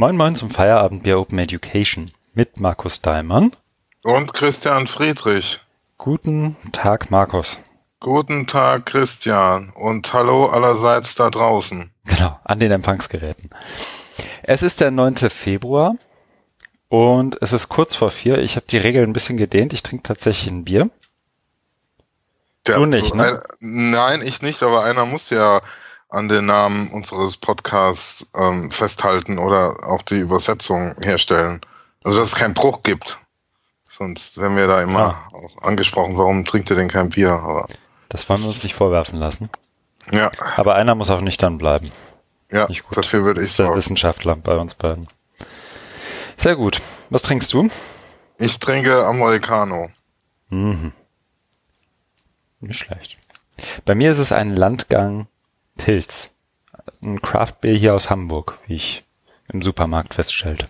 Moin Moin zum Feierabendbier Open Education mit Markus Daimann. Und Christian Friedrich. Guten Tag, Markus. Guten Tag, Christian. Und hallo allerseits da draußen. Genau, an den Empfangsgeräten. Es ist der 9. Februar und es ist kurz vor vier. Ich habe die Regeln ein bisschen gedehnt. Ich trinke tatsächlich ein Bier. Der, du nicht, ne? Ein, nein, ich nicht, aber einer muss ja an den Namen unseres Podcasts ähm, festhalten oder auch die Übersetzung herstellen. Also dass es keinen Bruch gibt. Sonst werden wir da immer auch angesprochen, warum trinkt ihr denn kein Bier? Aber das wollen wir uns nicht vorwerfen lassen. Ja. Aber einer muss auch nüchtern bleiben. Ja, dafür würde ich sagen. Der Wissenschaftler bei uns beiden. Sehr gut. Was trinkst du? Ich trinke Americano. Mhm. Nicht schlecht. Bei mir ist es ein Landgang Pilz. Ein Craftbeer hier aus Hamburg, wie ich im Supermarkt feststellte.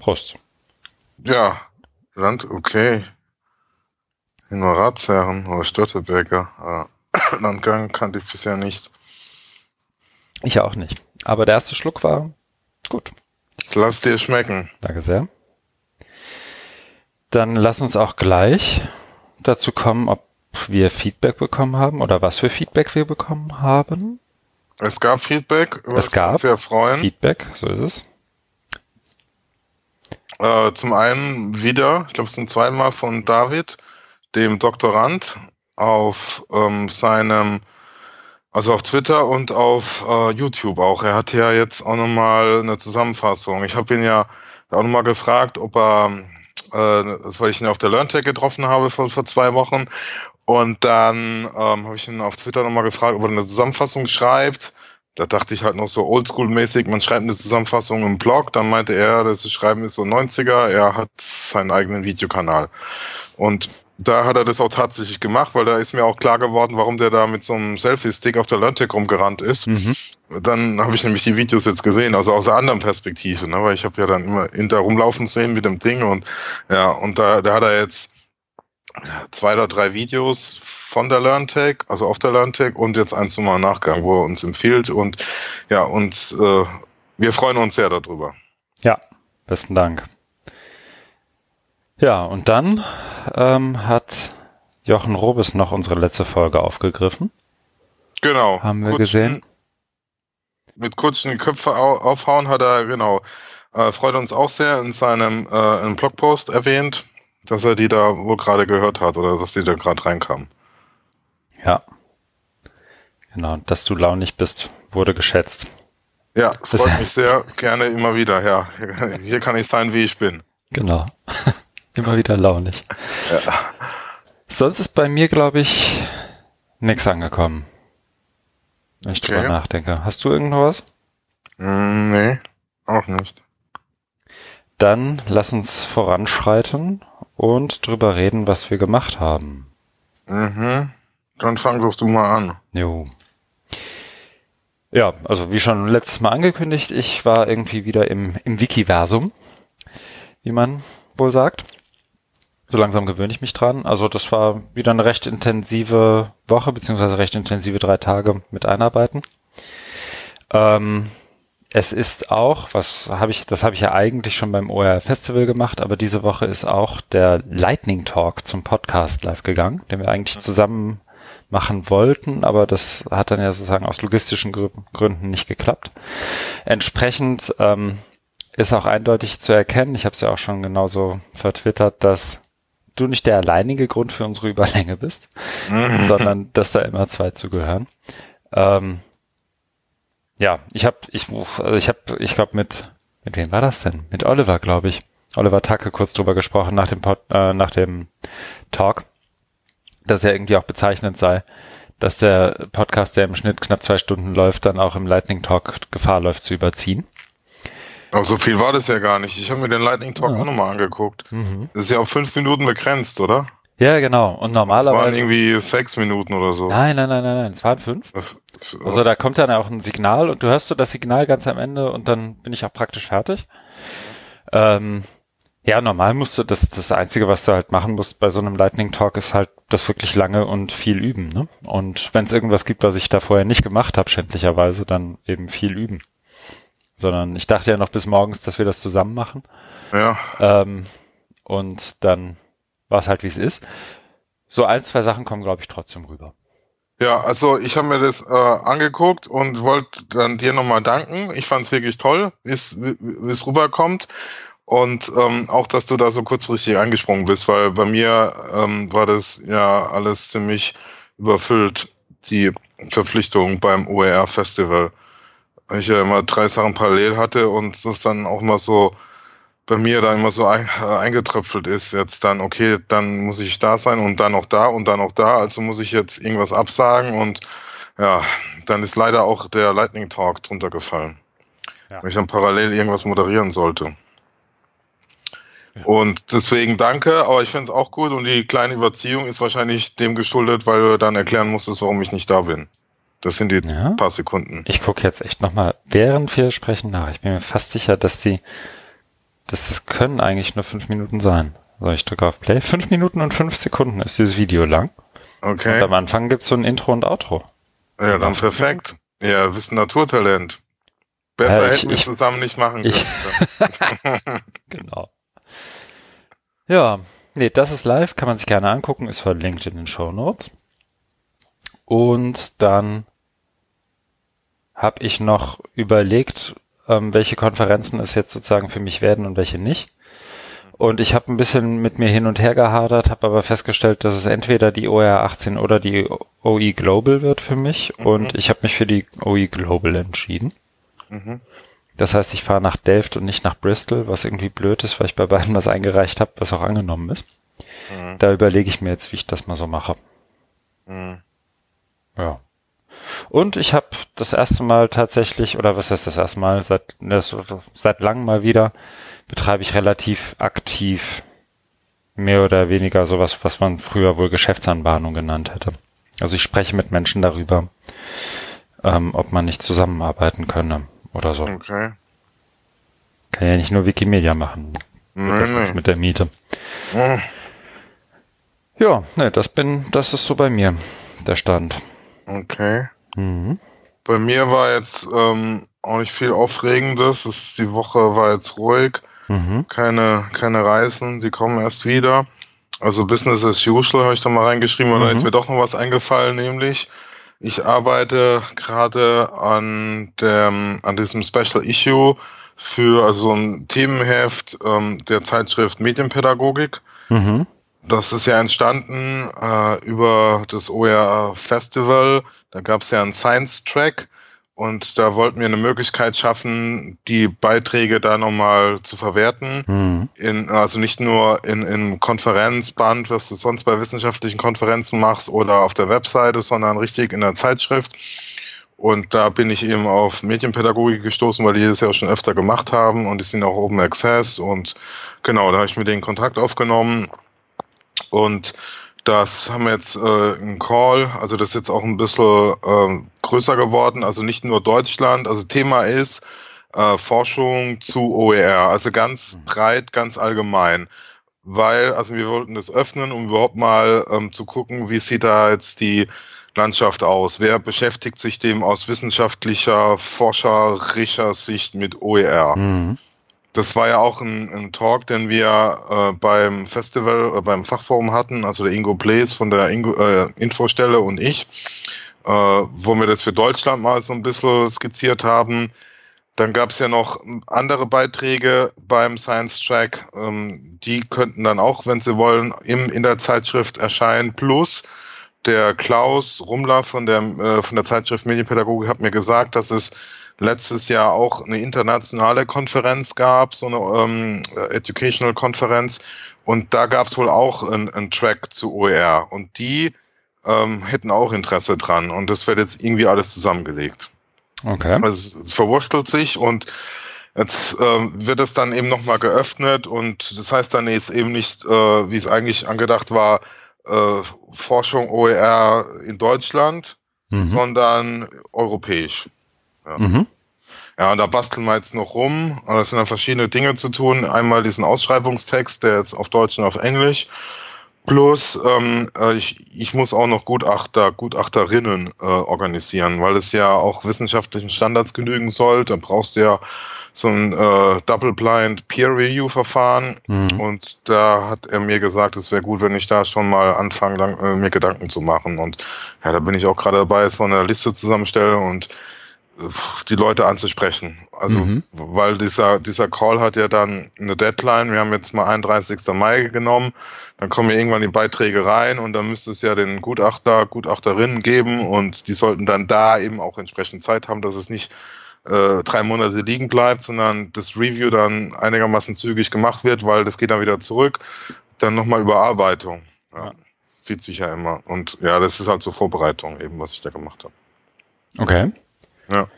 Prost. Ja, Land, okay. In Ratsherren oder Störteberger. Landgang kannte ich bisher nicht. Ich auch nicht. Aber der erste Schluck war gut. Lass dir schmecken. Danke sehr. Dann lass uns auch gleich dazu kommen, ob wir Feedback bekommen haben oder was für Feedback wir bekommen haben. Es gab Feedback, über es gab sehr freuen. Feedback, so ist es. Äh, zum einen wieder, ich glaube zum zweiten Mal von David, dem Doktorand, auf ähm, seinem, also auf Twitter und auf äh, YouTube auch. Er hat ja jetzt auch nochmal eine Zusammenfassung. Ich habe ihn ja auch nochmal gefragt, ob er, äh, das weil ich ihn auf der LearnTech getroffen habe vor, vor zwei Wochen, und dann ähm, habe ich ihn auf Twitter nochmal gefragt, ob er eine Zusammenfassung schreibt. Da dachte ich halt noch so oldschool-mäßig, man schreibt eine Zusammenfassung im Blog. Dann meinte er, das Schreiben ist so 90er, er hat seinen eigenen Videokanal. Und da hat er das auch tatsächlich gemacht, weil da ist mir auch klar geworden, warum der da mit so einem Selfie-Stick auf der LearnTech rumgerannt ist. Mhm. Dann habe ich nämlich die Videos jetzt gesehen, also aus einer anderen Perspektive, ne? weil ich habe ja dann immer hinter rumlaufen sehen mit dem Ding und ja, und da, da hat er jetzt zwei oder drei Videos von der LearnTech, also auf der LearnTech und jetzt eins nochmal Nachgang, wo er uns empfiehlt und ja, uns, äh, wir freuen uns sehr darüber. Ja, besten Dank. Ja, und dann ähm, hat Jochen Robes noch unsere letzte Folge aufgegriffen. Genau. Haben wir kurzen, gesehen. Mit kurzen Köpfe aufhauen hat er, genau, äh, freut uns auch sehr in seinem äh, in Blogpost erwähnt dass er die da wohl gerade gehört hat oder dass die da gerade reinkam. Ja. Genau, dass du launig bist, wurde geschätzt. Ja, freut mich sehr. Gerne immer wieder. Ja, hier kann ich sein, wie ich bin. Genau. immer wieder launig. Ja. Sonst ist bei mir, glaube ich, nichts angekommen. Wenn ich okay. drüber nachdenke. Hast du irgendwas? Mm, nee, auch nicht. Dann lass uns voranschreiten und drüber reden, was wir gemacht haben. Mhm. Dann fang doch du mal an. Jo. Ja, also wie schon letztes Mal angekündigt, ich war irgendwie wieder im, im Wikiversum, wie man wohl sagt. So langsam gewöhne ich mich dran. Also das war wieder eine recht intensive Woche, beziehungsweise recht intensive drei Tage mit Einarbeiten. Ähm, es ist auch, was habe ich, das habe ich ja eigentlich schon beim OR Festival gemacht, aber diese Woche ist auch der Lightning Talk zum Podcast live gegangen, den wir eigentlich zusammen machen wollten, aber das hat dann ja sozusagen aus logistischen Gründen nicht geklappt. Entsprechend ähm, ist auch eindeutig zu erkennen, ich habe es ja auch schon genauso vertwittert, dass du nicht der alleinige Grund für unsere Überlänge bist, sondern dass da immer zwei zugehören. Ähm, ja, ich habe, ich, also ich habe, ich glaube mit, mit wem war das denn? Mit Oliver, glaube ich. Oliver Tacke kurz drüber gesprochen nach dem Pod, äh, nach dem Talk, dass er irgendwie auch bezeichnend sei, dass der Podcast, der im Schnitt knapp zwei Stunden läuft, dann auch im Lightning Talk Gefahr läuft zu überziehen. Aber so viel war das ja gar nicht. Ich habe mir den Lightning Talk ja. auch nochmal angeguckt. Mhm. Das ist ja auf fünf Minuten begrenzt, oder? Ja, genau. Und normalerweise. Es waren irgendwie sechs Minuten oder so. Nein, nein, nein, nein, nein. Es waren fünf. Also da kommt dann auch ein Signal und du hörst so das Signal ganz am Ende und dann bin ich auch praktisch fertig. Ähm, ja, normal musst du, das, das Einzige, was du halt machen musst bei so einem Lightning Talk ist halt das wirklich lange und viel üben. Ne? Und wenn es irgendwas gibt, was ich da vorher nicht gemacht habe, schändlicherweise, dann eben viel üben. sondern ich dachte ja noch bis morgens, dass wir das zusammen machen. Ja. Ähm, und dann war es halt, wie es ist. So ein, zwei Sachen kommen, glaube ich, trotzdem rüber. Ja, also ich habe mir das äh, angeguckt und wollte dann dir nochmal danken. Ich fand es wirklich toll, wie es rüberkommt. Und ähm, auch, dass du da so kurzfristig angesprungen bist, weil bei mir ähm, war das ja alles ziemlich überfüllt, die Verpflichtung beim OER Festival. Ich ja immer drei Sachen parallel hatte und das dann auch mal so bei mir da immer so ein, äh, eingetröpfelt ist, jetzt dann, okay, dann muss ich da sein und dann noch da und dann noch da, also muss ich jetzt irgendwas absagen und ja, dann ist leider auch der Lightning Talk drunter gefallen. Ja. Weil ich dann parallel irgendwas moderieren sollte. Ja. Und deswegen danke, aber ich finde es auch gut und die kleine Überziehung ist wahrscheinlich dem geschuldet, weil du dann erklären musstest, warum ich nicht da bin. Das sind die ja. paar Sekunden. Ich gucke jetzt echt nochmal, während wir sprechen, nach. Ich bin mir fast sicher, dass die das, das können eigentlich nur fünf Minuten sein. So, ich drücke auf Play. Fünf Minuten und fünf Sekunden ist dieses Video lang. Okay. Und am Anfang gibt's so ein Intro und Outro. Ja, dann perfekt. Ja, du bist ein Naturtalent. Besser ja, ich, hätten wir zusammen nicht machen können. genau. Ja, nee, das ist live, kann man sich gerne angucken, ist verlinkt in den Show Notes. Und dann habe ich noch überlegt, ähm, welche Konferenzen es jetzt sozusagen für mich werden und welche nicht. Und ich habe ein bisschen mit mir hin und her gehadert, habe aber festgestellt, dass es entweder die OR 18 oder die OE Global wird für mich. Mhm. Und ich habe mich für die OE Global entschieden. Mhm. Das heißt, ich fahre nach Delft und nicht nach Bristol, was irgendwie blöd ist, weil ich bei beiden was eingereicht habe, was auch angenommen ist. Mhm. Da überlege ich mir jetzt, wie ich das mal so mache. Mhm. Ja. Und ich habe das erste Mal tatsächlich, oder was heißt das erste Mal, seit, seit langem mal wieder, betreibe ich relativ aktiv mehr oder weniger sowas, was man früher wohl Geschäftsanbahnung genannt hätte. Also ich spreche mit Menschen darüber, ähm, ob man nicht zusammenarbeiten könne oder so. Okay. Kann ja nicht nur Wikimedia machen. Nee, das nee. mit der Miete. Hm. Ja, ne, das bin, das ist so bei mir der Stand. Okay. Mhm. Bei mir war jetzt ähm, auch nicht viel Aufregendes. Es, die Woche war jetzt ruhig. Mhm. Keine, keine Reisen, die kommen erst wieder. Also Business as usual habe ich da mal reingeschrieben, oder mhm. ist mir doch noch was eingefallen, nämlich ich arbeite gerade an dem, an diesem Special Issue für also so ein Themenheft ähm, der Zeitschrift Medienpädagogik. Mhm. Das ist ja entstanden äh, über das OER Festival. Da gab es ja einen Science-Track und da wollten wir eine Möglichkeit schaffen, die Beiträge da nochmal zu verwerten. Mhm. In, also nicht nur in, in Konferenzband, was du sonst bei wissenschaftlichen Konferenzen machst oder auf der Webseite, sondern richtig in der Zeitschrift. Und da bin ich eben auf Medienpädagogik gestoßen, weil die das ja auch schon öfter gemacht haben und die sind auch Open Access und genau, da habe ich mit denen Kontakt aufgenommen und das haben wir jetzt äh, einen Call, also das ist jetzt auch ein bisschen äh, größer geworden, also nicht nur Deutschland, also Thema ist äh, Forschung zu OER, also ganz mhm. breit, ganz allgemein. Weil, also wir wollten das öffnen, um überhaupt mal ähm, zu gucken, wie sieht da jetzt die Landschaft aus? Wer beschäftigt sich dem aus wissenschaftlicher, forscherischer Sicht mit OER? Mhm. Das war ja auch ein, ein Talk, den wir äh, beim Festival, äh, beim Fachforum hatten, also der Ingo Blaze von der Ingo, äh, Infostelle und ich, äh, wo wir das für Deutschland mal so ein bisschen skizziert haben. Dann gab es ja noch andere Beiträge beim Science Track, ähm, die könnten dann auch, wenn sie wollen, im, in der Zeitschrift erscheinen. Plus der Klaus Rumler von der, äh, von der Zeitschrift Medienpädagogik hat mir gesagt, dass es letztes Jahr auch eine internationale Konferenz gab, so eine ähm, Educational Konferenz. Und da gab es wohl auch einen Track zu OER. Und die ähm, hätten auch Interesse dran. Und das wird jetzt irgendwie alles zusammengelegt. Okay. Also es, es verwurschtelt sich und Jetzt ähm, wird es dann eben nochmal geöffnet und das heißt dann jetzt eben nicht, äh, wie es eigentlich angedacht war, äh, Forschung OER in Deutschland, mhm. sondern europäisch. Ja. Mhm. ja, und da basteln wir jetzt noch rum. Das sind dann verschiedene Dinge zu tun. Einmal diesen Ausschreibungstext, der jetzt auf Deutsch und auf Englisch. Plus, ähm, äh, ich, ich muss auch noch Gutachter, Gutachterinnen äh, organisieren, weil es ja auch wissenschaftlichen Standards genügen soll. Da brauchst du ja so ein äh, Double-Blind Peer-Review-Verfahren. Mhm. Und da hat er mir gesagt, es wäre gut, wenn ich da schon mal anfange, äh, mir Gedanken zu machen. Und ja, da bin ich auch gerade dabei, so eine Liste zusammenstellen und die Leute anzusprechen. Also, mhm. weil dieser, dieser Call hat ja dann eine Deadline. Wir haben jetzt mal 31. Mai genommen. Dann kommen ja irgendwann die Beiträge rein und dann müsste es ja den Gutachter, Gutachterinnen geben und die sollten dann da eben auch entsprechend Zeit haben, dass es nicht äh, drei Monate liegen bleibt, sondern das Review dann einigermaßen zügig gemacht wird, weil das geht dann wieder zurück. Dann nochmal Überarbeitung. Ja. Das zieht sich ja immer. Und ja, das ist halt so Vorbereitung eben, was ich da gemacht habe. Okay. Ja.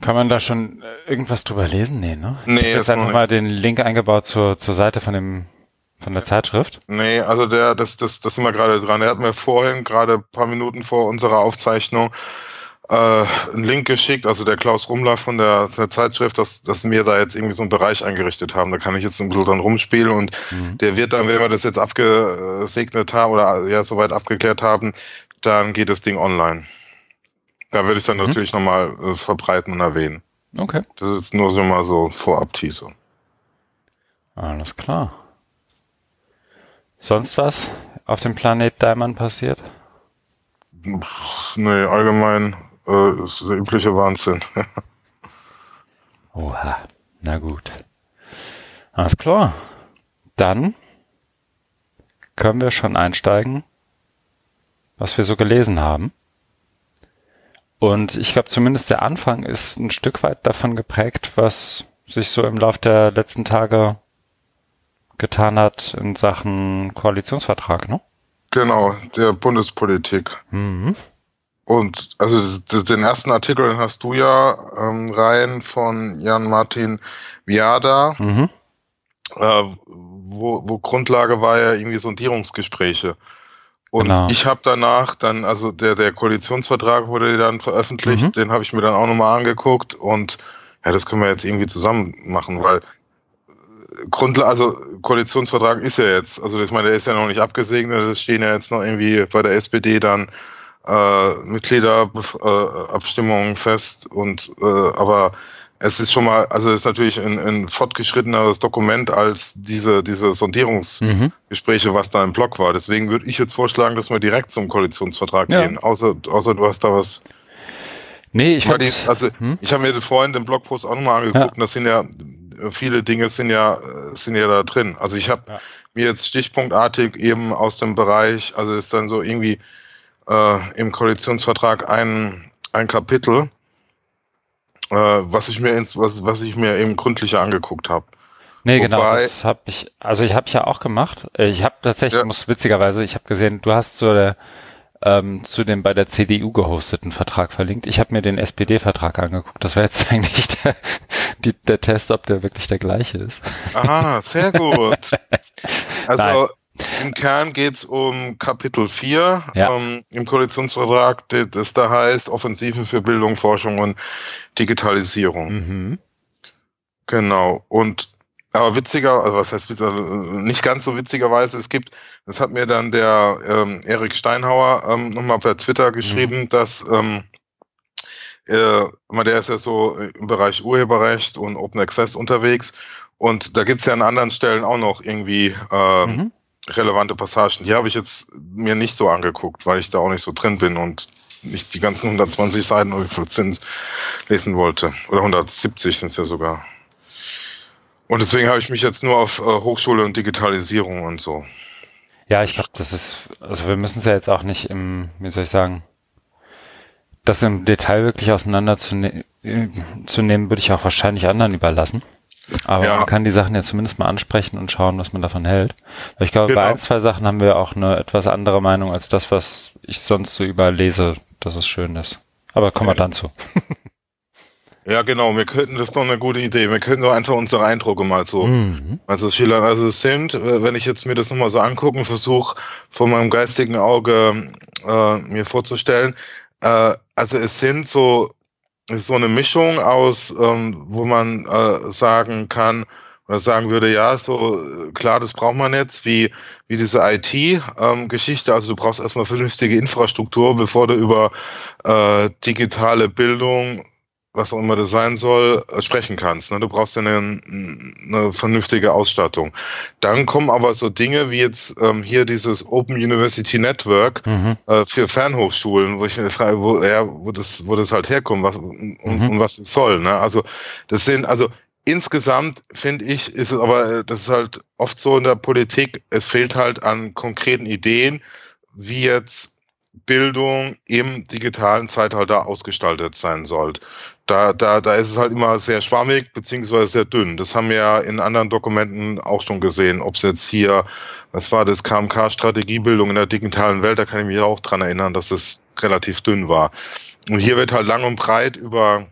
Kann man da schon äh, irgendwas drüber lesen? Nee, ne? Nee, ich jetzt einfach mal den Link eingebaut zur, zur Seite von dem von der Zeitschrift? Nee, also der, das, das, das sind wir gerade dran. Er hat mir vorhin, gerade ein paar Minuten vor unserer Aufzeichnung, äh, einen Link geschickt, also der Klaus Rumler von der, der Zeitschrift, dass, dass wir da jetzt irgendwie so einen Bereich eingerichtet haben. Da kann ich jetzt ein bisschen dran rumspielen und mhm. der wird dann, wenn wir das jetzt abgesegnet haben oder ja soweit abgeklärt haben, dann geht das Ding online. Da würde ich dann mhm. natürlich nochmal äh, verbreiten und erwähnen. Okay. Das ist nur so mal so Vorab-Teaser. Alles klar. Sonst was auf dem Planet Diamond passiert? Nee, allgemein äh, ist der übliche Wahnsinn. Oha, na gut. Alles klar. Dann können wir schon einsteigen, was wir so gelesen haben. Und ich glaube, zumindest der Anfang ist ein Stück weit davon geprägt, was sich so im Laufe der letzten Tage getan hat in Sachen Koalitionsvertrag, ne? Genau, der Bundespolitik. Mhm. Und also den ersten Artikel den hast du ja ähm, rein von Jan-Martin Viada, mhm. äh, wo, wo Grundlage war ja irgendwie Sondierungsgespräche. Und genau. ich habe danach dann, also der, der Koalitionsvertrag wurde dann veröffentlicht, mhm. den habe ich mir dann auch nochmal angeguckt und ja, das können wir jetzt irgendwie zusammen machen, weil Grundlage, also Koalitionsvertrag ist ja jetzt, also ich meine, der ist ja noch nicht abgesegnet, es stehen ja jetzt noch irgendwie bei der SPD dann äh, Mitgliederabstimmungen äh, fest und äh, aber es ist schon mal, also es ist natürlich ein, ein fortgeschritteneres Dokument als diese, diese Sondierungsgespräche, mhm. was da im Blog war. Deswegen würde ich jetzt vorschlagen, dass wir direkt zum Koalitionsvertrag ja. gehen. Außer, außer du hast da was. Nee, ich habe also hm? ich habe mir vorhin den Blogpost auch nochmal angeguckt ja. und das sind ja viele Dinge sind ja sind ja da drin. Also ich habe ja. mir jetzt stichpunktartig eben aus dem Bereich, also ist dann so irgendwie äh, im Koalitionsvertrag ein ein Kapitel, äh, was ich mir ins, was, was ich mir eben gründlicher angeguckt habe. Nee, genau, Wobei, genau, das habe ich, also ich habe ja auch gemacht. Äh, ich habe tatsächlich, ja. muss witzigerweise, ich habe gesehen, du hast so der, ähm, zu dem bei der CDU gehosteten Vertrag verlinkt. Ich habe mir den SPD-Vertrag angeguckt. Das wäre jetzt eigentlich der, die, der Test, ob der wirklich der gleiche ist. Aha, sehr gut. Also Nein. Im Kern geht es um Kapitel 4 ja. ähm, im Koalitionsvertrag, das da heißt Offensive für Bildung, Forschung und Digitalisierung. Mhm. Genau. Und aber witziger, also was heißt witziger, nicht ganz so witzigerweise, es gibt, das hat mir dann der ähm, Erik Steinhauer ähm, nochmal per Twitter geschrieben, mhm. dass ähm, äh, der ist ja so im Bereich Urheberrecht und Open Access unterwegs und da gibt's ja an anderen Stellen auch noch irgendwie äh, mhm relevante Passagen. Die habe ich jetzt mir nicht so angeguckt, weil ich da auch nicht so drin bin und nicht die ganzen 120 Seiten sind lesen wollte. Oder 170 sind es ja sogar. Und deswegen habe ich mich jetzt nur auf äh, Hochschule und Digitalisierung und so. Ja, ich glaube, das ist, also wir müssen es ja jetzt auch nicht im, wie soll ich sagen, das im Detail wirklich auseinander zu, ne zu nehmen, würde ich auch wahrscheinlich anderen überlassen. Aber ja. man kann die Sachen ja zumindest mal ansprechen und schauen, was man davon hält. Weil ich glaube, genau. bei ein, zwei Sachen haben wir auch eine etwas andere Meinung als das, was ich sonst so überlese, dass es schön ist. Aber kommen wir dann zu. Ja, genau, wir könnten, das ist doch eine gute Idee. Wir könnten doch einfach unsere Eindrücke mal so, mhm. also schildern. Also es sind, wenn ich jetzt mir das nochmal so angucke und versuche, von meinem geistigen Auge äh, mir vorzustellen, äh, also es sind so ist so eine Mischung aus, ähm, wo man äh, sagen kann, oder sagen würde, ja, so klar, das braucht man jetzt, wie, wie diese IT-Geschichte. Ähm, also du brauchst erstmal vernünftige Infrastruktur, bevor du über äh, digitale Bildung was auch immer das sein soll, äh, sprechen kannst. Ne? Du brauchst ja eine, eine vernünftige Ausstattung. Dann kommen aber so Dinge wie jetzt ähm, hier dieses Open University Network mhm. äh, für Fernhochschulen, wo ich mir frage, wo, ja, wo das, wo das halt herkommt, was und, mhm. und was es soll. Ne? Also das sind, also insgesamt finde ich, ist es aber, äh, das ist halt oft so in der Politik, es fehlt halt an konkreten Ideen, wie jetzt Bildung im digitalen Zeitalter ausgestaltet sein soll da, da, da ist es halt immer sehr schwammig beziehungsweise sehr dünn. Das haben wir ja in anderen Dokumenten auch schon gesehen. Ob es jetzt hier, was war das, KMK-Strategiebildung in der digitalen Welt, da kann ich mich auch dran erinnern, dass es relativ dünn war. Und hier wird halt lang und breit über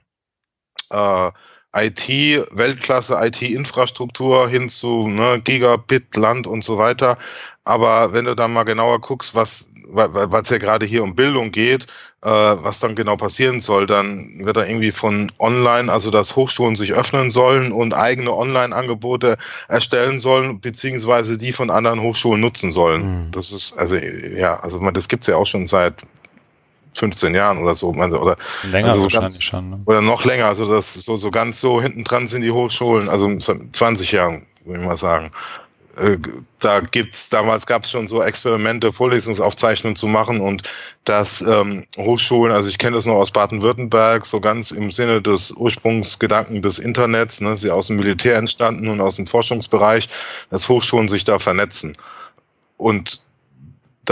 äh, IT, Weltklasse IT-Infrastruktur hin zu ne, Gigabit, Land und so weiter. Aber wenn du dann mal genauer guckst, was weil es ja gerade hier um Bildung geht, äh, was dann genau passieren soll, dann wird da irgendwie von online, also dass Hochschulen sich öffnen sollen und eigene Online-Angebote erstellen sollen, beziehungsweise die von anderen Hochschulen nutzen sollen. Mhm. Das ist, also ja, also man, das gibt's ja auch schon seit 15 Jahren oder so, oder länger also so ganz, schon, ne? oder noch länger, also das so so ganz so hinten dran sind die Hochschulen, also 20 Jahren, würde ich mal sagen. Äh, da gibt's damals gab es schon so Experimente, Vorlesungsaufzeichnungen zu machen und dass ähm, Hochschulen, also ich kenne das noch aus Baden-Württemberg, so ganz im Sinne des Ursprungsgedanken des Internets, ne, sie aus dem Militär entstanden und aus dem Forschungsbereich, dass Hochschulen sich da vernetzen und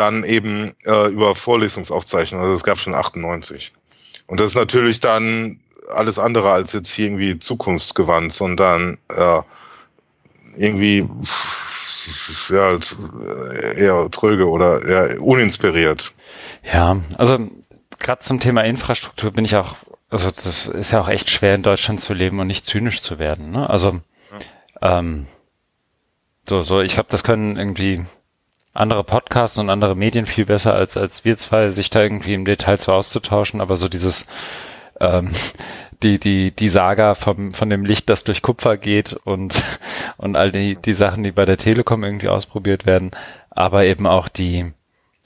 dann eben äh, über Vorlesungsaufzeichnungen, also es gab schon 98. Und das ist natürlich dann alles andere als jetzt hier irgendwie zukunftsgewandt, sondern äh, irgendwie ja, eher tröge oder eher uninspiriert. Ja, also gerade zum Thema Infrastruktur bin ich auch, also das ist ja auch echt schwer in Deutschland zu leben und nicht zynisch zu werden. Ne? Also ja. ähm, so, so, ich glaube, das können irgendwie andere Podcasts und andere Medien viel besser als als wir zwei, sich da irgendwie im Detail zu auszutauschen, aber so dieses ähm, die, die, die Saga vom, von dem Licht, das durch Kupfer geht und, und all die, die Sachen, die bei der Telekom irgendwie ausprobiert werden, aber eben auch die,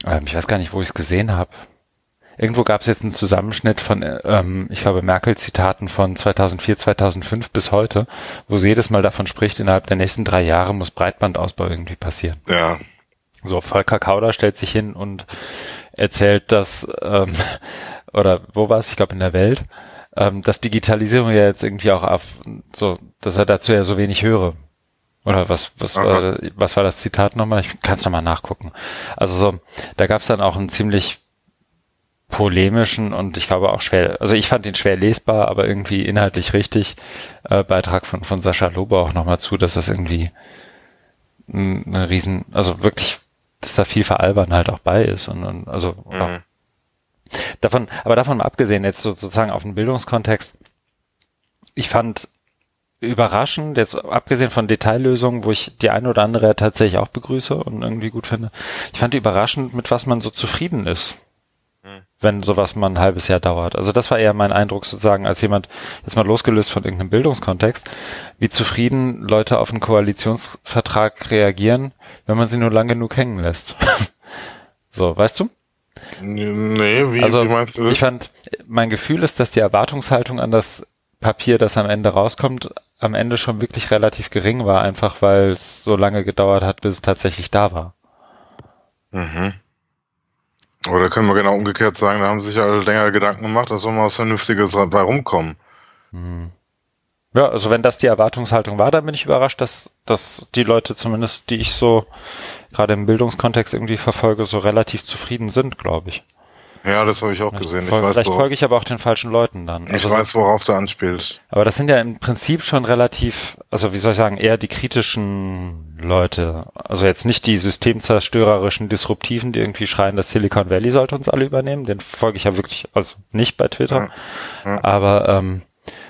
ähm, ich weiß gar nicht, wo ich es gesehen habe. Irgendwo gab es jetzt einen Zusammenschnitt von, ähm, ich glaube, Merkel-Zitaten von 2004, 2005 bis heute, wo sie jedes Mal davon spricht, innerhalb der nächsten drei Jahre muss Breitbandausbau irgendwie passieren. Ja. So, Volker Kauder stellt sich hin und erzählt, dass, ähm, oder wo war es, ich glaube in der Welt, ähm, dass Digitalisierung ja jetzt irgendwie auch auf so, dass er dazu ja so wenig höre. Oder was, was, war, was war das Zitat nochmal? Ich kann es nochmal nachgucken. Also so, da gab es dann auch einen ziemlich polemischen und ich glaube auch schwer, also ich fand ihn schwer lesbar, aber irgendwie inhaltlich richtig, äh, Beitrag von, von Sascha Lobe auch nochmal zu, dass das irgendwie ein, ein riesen, also wirklich, dass da viel Veralbern halt auch bei ist und, und also mhm. Davon, aber davon abgesehen, jetzt sozusagen auf den Bildungskontext, ich fand überraschend, jetzt abgesehen von Detaillösungen, wo ich die eine oder andere tatsächlich auch begrüße und irgendwie gut finde, ich fand überraschend, mit was man so zufrieden ist. Wenn sowas mal ein halbes Jahr dauert. Also das war eher mein Eindruck sozusagen als jemand, jetzt mal losgelöst von irgendeinem Bildungskontext, wie zufrieden Leute auf einen Koalitionsvertrag reagieren, wenn man sie nur lang genug hängen lässt. so, weißt du? Nee, wie, also, wie meinst du das? Ich fand, mein Gefühl ist, dass die Erwartungshaltung an das Papier, das am Ende rauskommt, am Ende schon wirklich relativ gering war, einfach weil es so lange gedauert hat, bis es tatsächlich da war. Mhm. Oder können wir genau umgekehrt sagen, da haben sich alle länger Gedanken gemacht, dass soll mal was Vernünftiges dabei rumkommen. Mhm. Ja, also wenn das die Erwartungshaltung war, dann bin ich überrascht, dass, dass die Leute zumindest, die ich so gerade im Bildungskontext irgendwie verfolge, so relativ zufrieden sind, glaube ich. Ja, das habe ich auch gesehen. Ich weiß, vielleicht folge ich aber auch den falschen Leuten dann. Ich also weiß, worauf du anspielst. Aber das sind ja im Prinzip schon relativ, also wie soll ich sagen, eher die kritischen Leute. Also jetzt nicht die systemzerstörerischen, disruptiven, die irgendwie schreien, das Silicon Valley sollte uns alle übernehmen. Den folge ich ja wirklich, also nicht bei Twitter. Ja, ja. Aber ähm,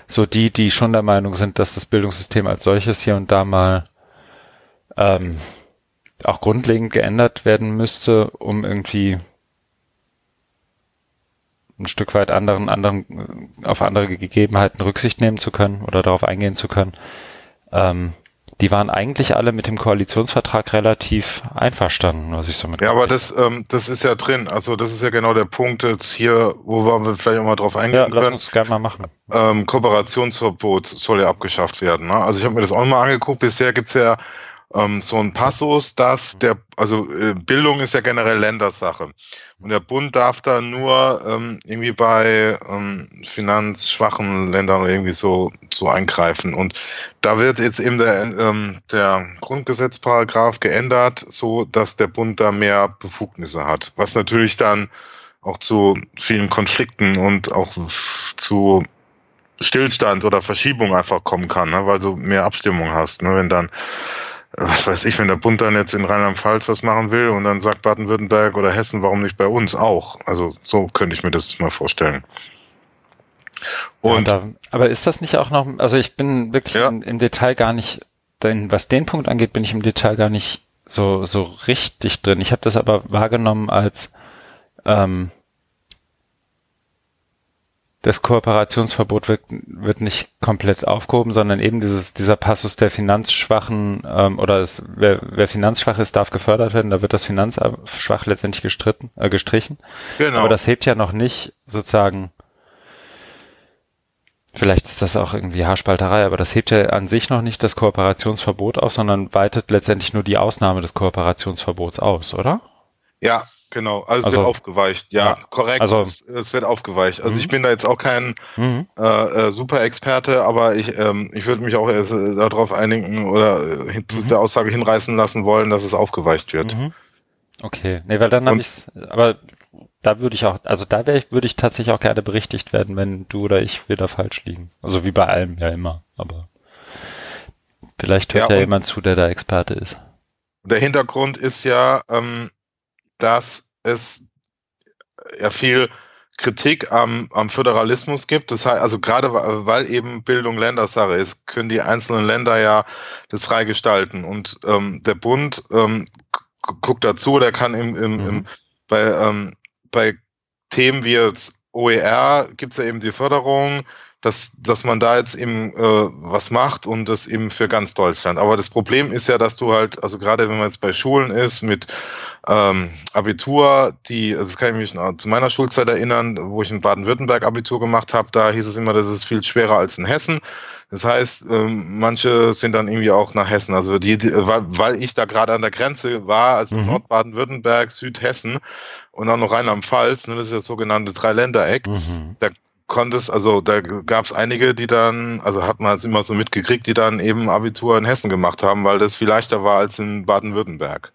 so die, die schon der Meinung sind, dass das Bildungssystem als solches hier und da mal ähm, auch grundlegend geändert werden müsste, um irgendwie ein Stück weit anderen, anderen, auf andere Gegebenheiten Rücksicht nehmen zu können oder darauf eingehen zu können. Ähm, die waren eigentlich alle mit dem Koalitionsvertrag relativ einverstanden, was ich so mit. Ja, aber das, ähm, das ist ja drin. Also das ist ja genau der Punkt jetzt hier, wo wir vielleicht auch mal drauf eingehen ja, können. Lass uns gerne mal machen. Ähm, Kooperationsverbot soll ja abgeschafft werden. Ne? Also ich habe mir das auch mal angeguckt. Bisher gibt's ja ähm, so ein Passus, dass der, also äh, Bildung ist ja generell Ländersache. Und der Bund darf da nur ähm, irgendwie bei ähm, finanzschwachen Ländern irgendwie so, so eingreifen. Und da wird jetzt eben der, ähm, der Grundgesetzparagraph geändert, so dass der Bund da mehr Befugnisse hat. Was natürlich dann auch zu vielen Konflikten und auch zu Stillstand oder Verschiebung einfach kommen kann, ne? weil du mehr Abstimmung hast. Ne? Wenn dann was weiß ich, wenn der Bund dann jetzt in Rheinland-Pfalz was machen will und dann sagt Baden-Württemberg oder Hessen, warum nicht bei uns auch? Also so könnte ich mir das mal vorstellen. Und ja, da, aber ist das nicht auch noch, also ich bin wirklich ja. im, im, Detail gar nicht, denn was den Punkt angeht, bin ich im Detail gar nicht so, so richtig drin. Ich habe das aber wahrgenommen als ähm, das Kooperationsverbot wird, wird nicht komplett aufgehoben, sondern eben dieses, dieser Passus der Finanzschwachen ähm, oder es, wer, wer finanzschwach ist, darf gefördert werden, da wird das Finanzschwach letztendlich gestritten, äh, gestrichen. Genau. Aber das hebt ja noch nicht sozusagen, vielleicht ist das auch irgendwie Haarspalterei, aber das hebt ja an sich noch nicht das Kooperationsverbot auf, sondern weitet letztendlich nur die Ausnahme des Kooperationsverbots aus, oder? Ja, Genau, also, also wird aufgeweicht. Ja, ja, korrekt. Also es, es, wird aufgeweicht. Also mhm. ich bin da jetzt auch kein mhm. äh, äh, Super-Experte, aber ich, ähm, ich würde mich auch erst äh, darauf einigen oder äh, zu mhm. der Aussage hinreißen lassen wollen, dass es aufgeweicht wird. Mhm. Okay, nee, weil dann habe ich aber da würde ich auch, also da wäre ich, würde ich tatsächlich auch gerne berichtigt werden, wenn du oder ich wieder falsch liegen. Also wie bei allem ja immer, aber vielleicht hört ja, ja jemand zu, der da Experte ist. Der Hintergrund ist ja, ähm, dass es ja viel Kritik am, am Föderalismus gibt. Das heißt, also gerade weil eben Bildung Ländersache ist, können die einzelnen Länder ja das frei gestalten. Und ähm, der Bund ähm, guckt dazu, der kann im, im, mhm. im bei, ähm, bei Themen wie jetzt OER gibt's ja eben die Förderung, dass, dass man da jetzt eben äh, was macht und das eben für ganz Deutschland. Aber das Problem ist ja, dass du halt, also gerade wenn man jetzt bei Schulen ist mit ähm, Abitur, die, also das kann ich mich noch zu meiner Schulzeit erinnern, wo ich in Baden-Württemberg Abitur gemacht habe, da hieß es immer, das ist viel schwerer als in Hessen. Das heißt, ähm, manche sind dann irgendwie auch nach Hessen. Also die, die weil, weil ich da gerade an der Grenze war, also mhm. Nordbaden-Württemberg, Südhessen und auch noch Rheinland-Pfalz, ne, das ist das sogenannte Dreiländereck, mhm. da konntest, also da gab es einige, die dann, also hat man es immer so mitgekriegt, die dann eben Abitur in Hessen gemacht haben, weil das viel leichter war als in Baden-Württemberg.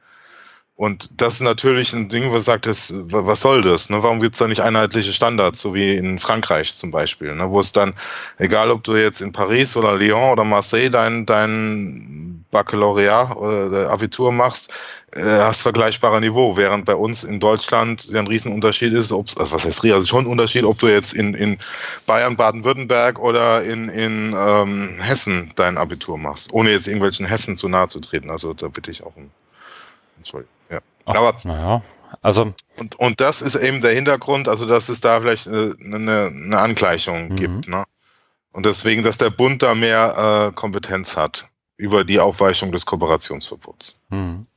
Und das ist natürlich ein Ding, was sagt, das, was soll das? Ne? Warum gibt es da nicht einheitliche Standards, so wie in Frankreich zum Beispiel, ne? wo es dann, egal ob du jetzt in Paris oder Lyon oder Marseille dein, dein Baccalaureat oder Abitur machst, äh, hast vergleichbare Niveau, während bei uns in Deutschland ja ein Riesenunterschied ist, ob also was heißt also schon ein Unterschied, ob du jetzt in, in Bayern, Baden-Württemberg oder in, in ähm, Hessen dein Abitur machst, ohne jetzt irgendwelchen Hessen zu nahe zu treten. Also da bitte ich auch um. Sorry. Ach, Aber naja, also und, und das ist eben der Hintergrund, also dass es da vielleicht eine, eine Angleichung mhm. gibt, ne? Und deswegen, dass der Bund da mehr äh, Kompetenz hat über die Aufweichung des Kooperationsverbots. Mhm.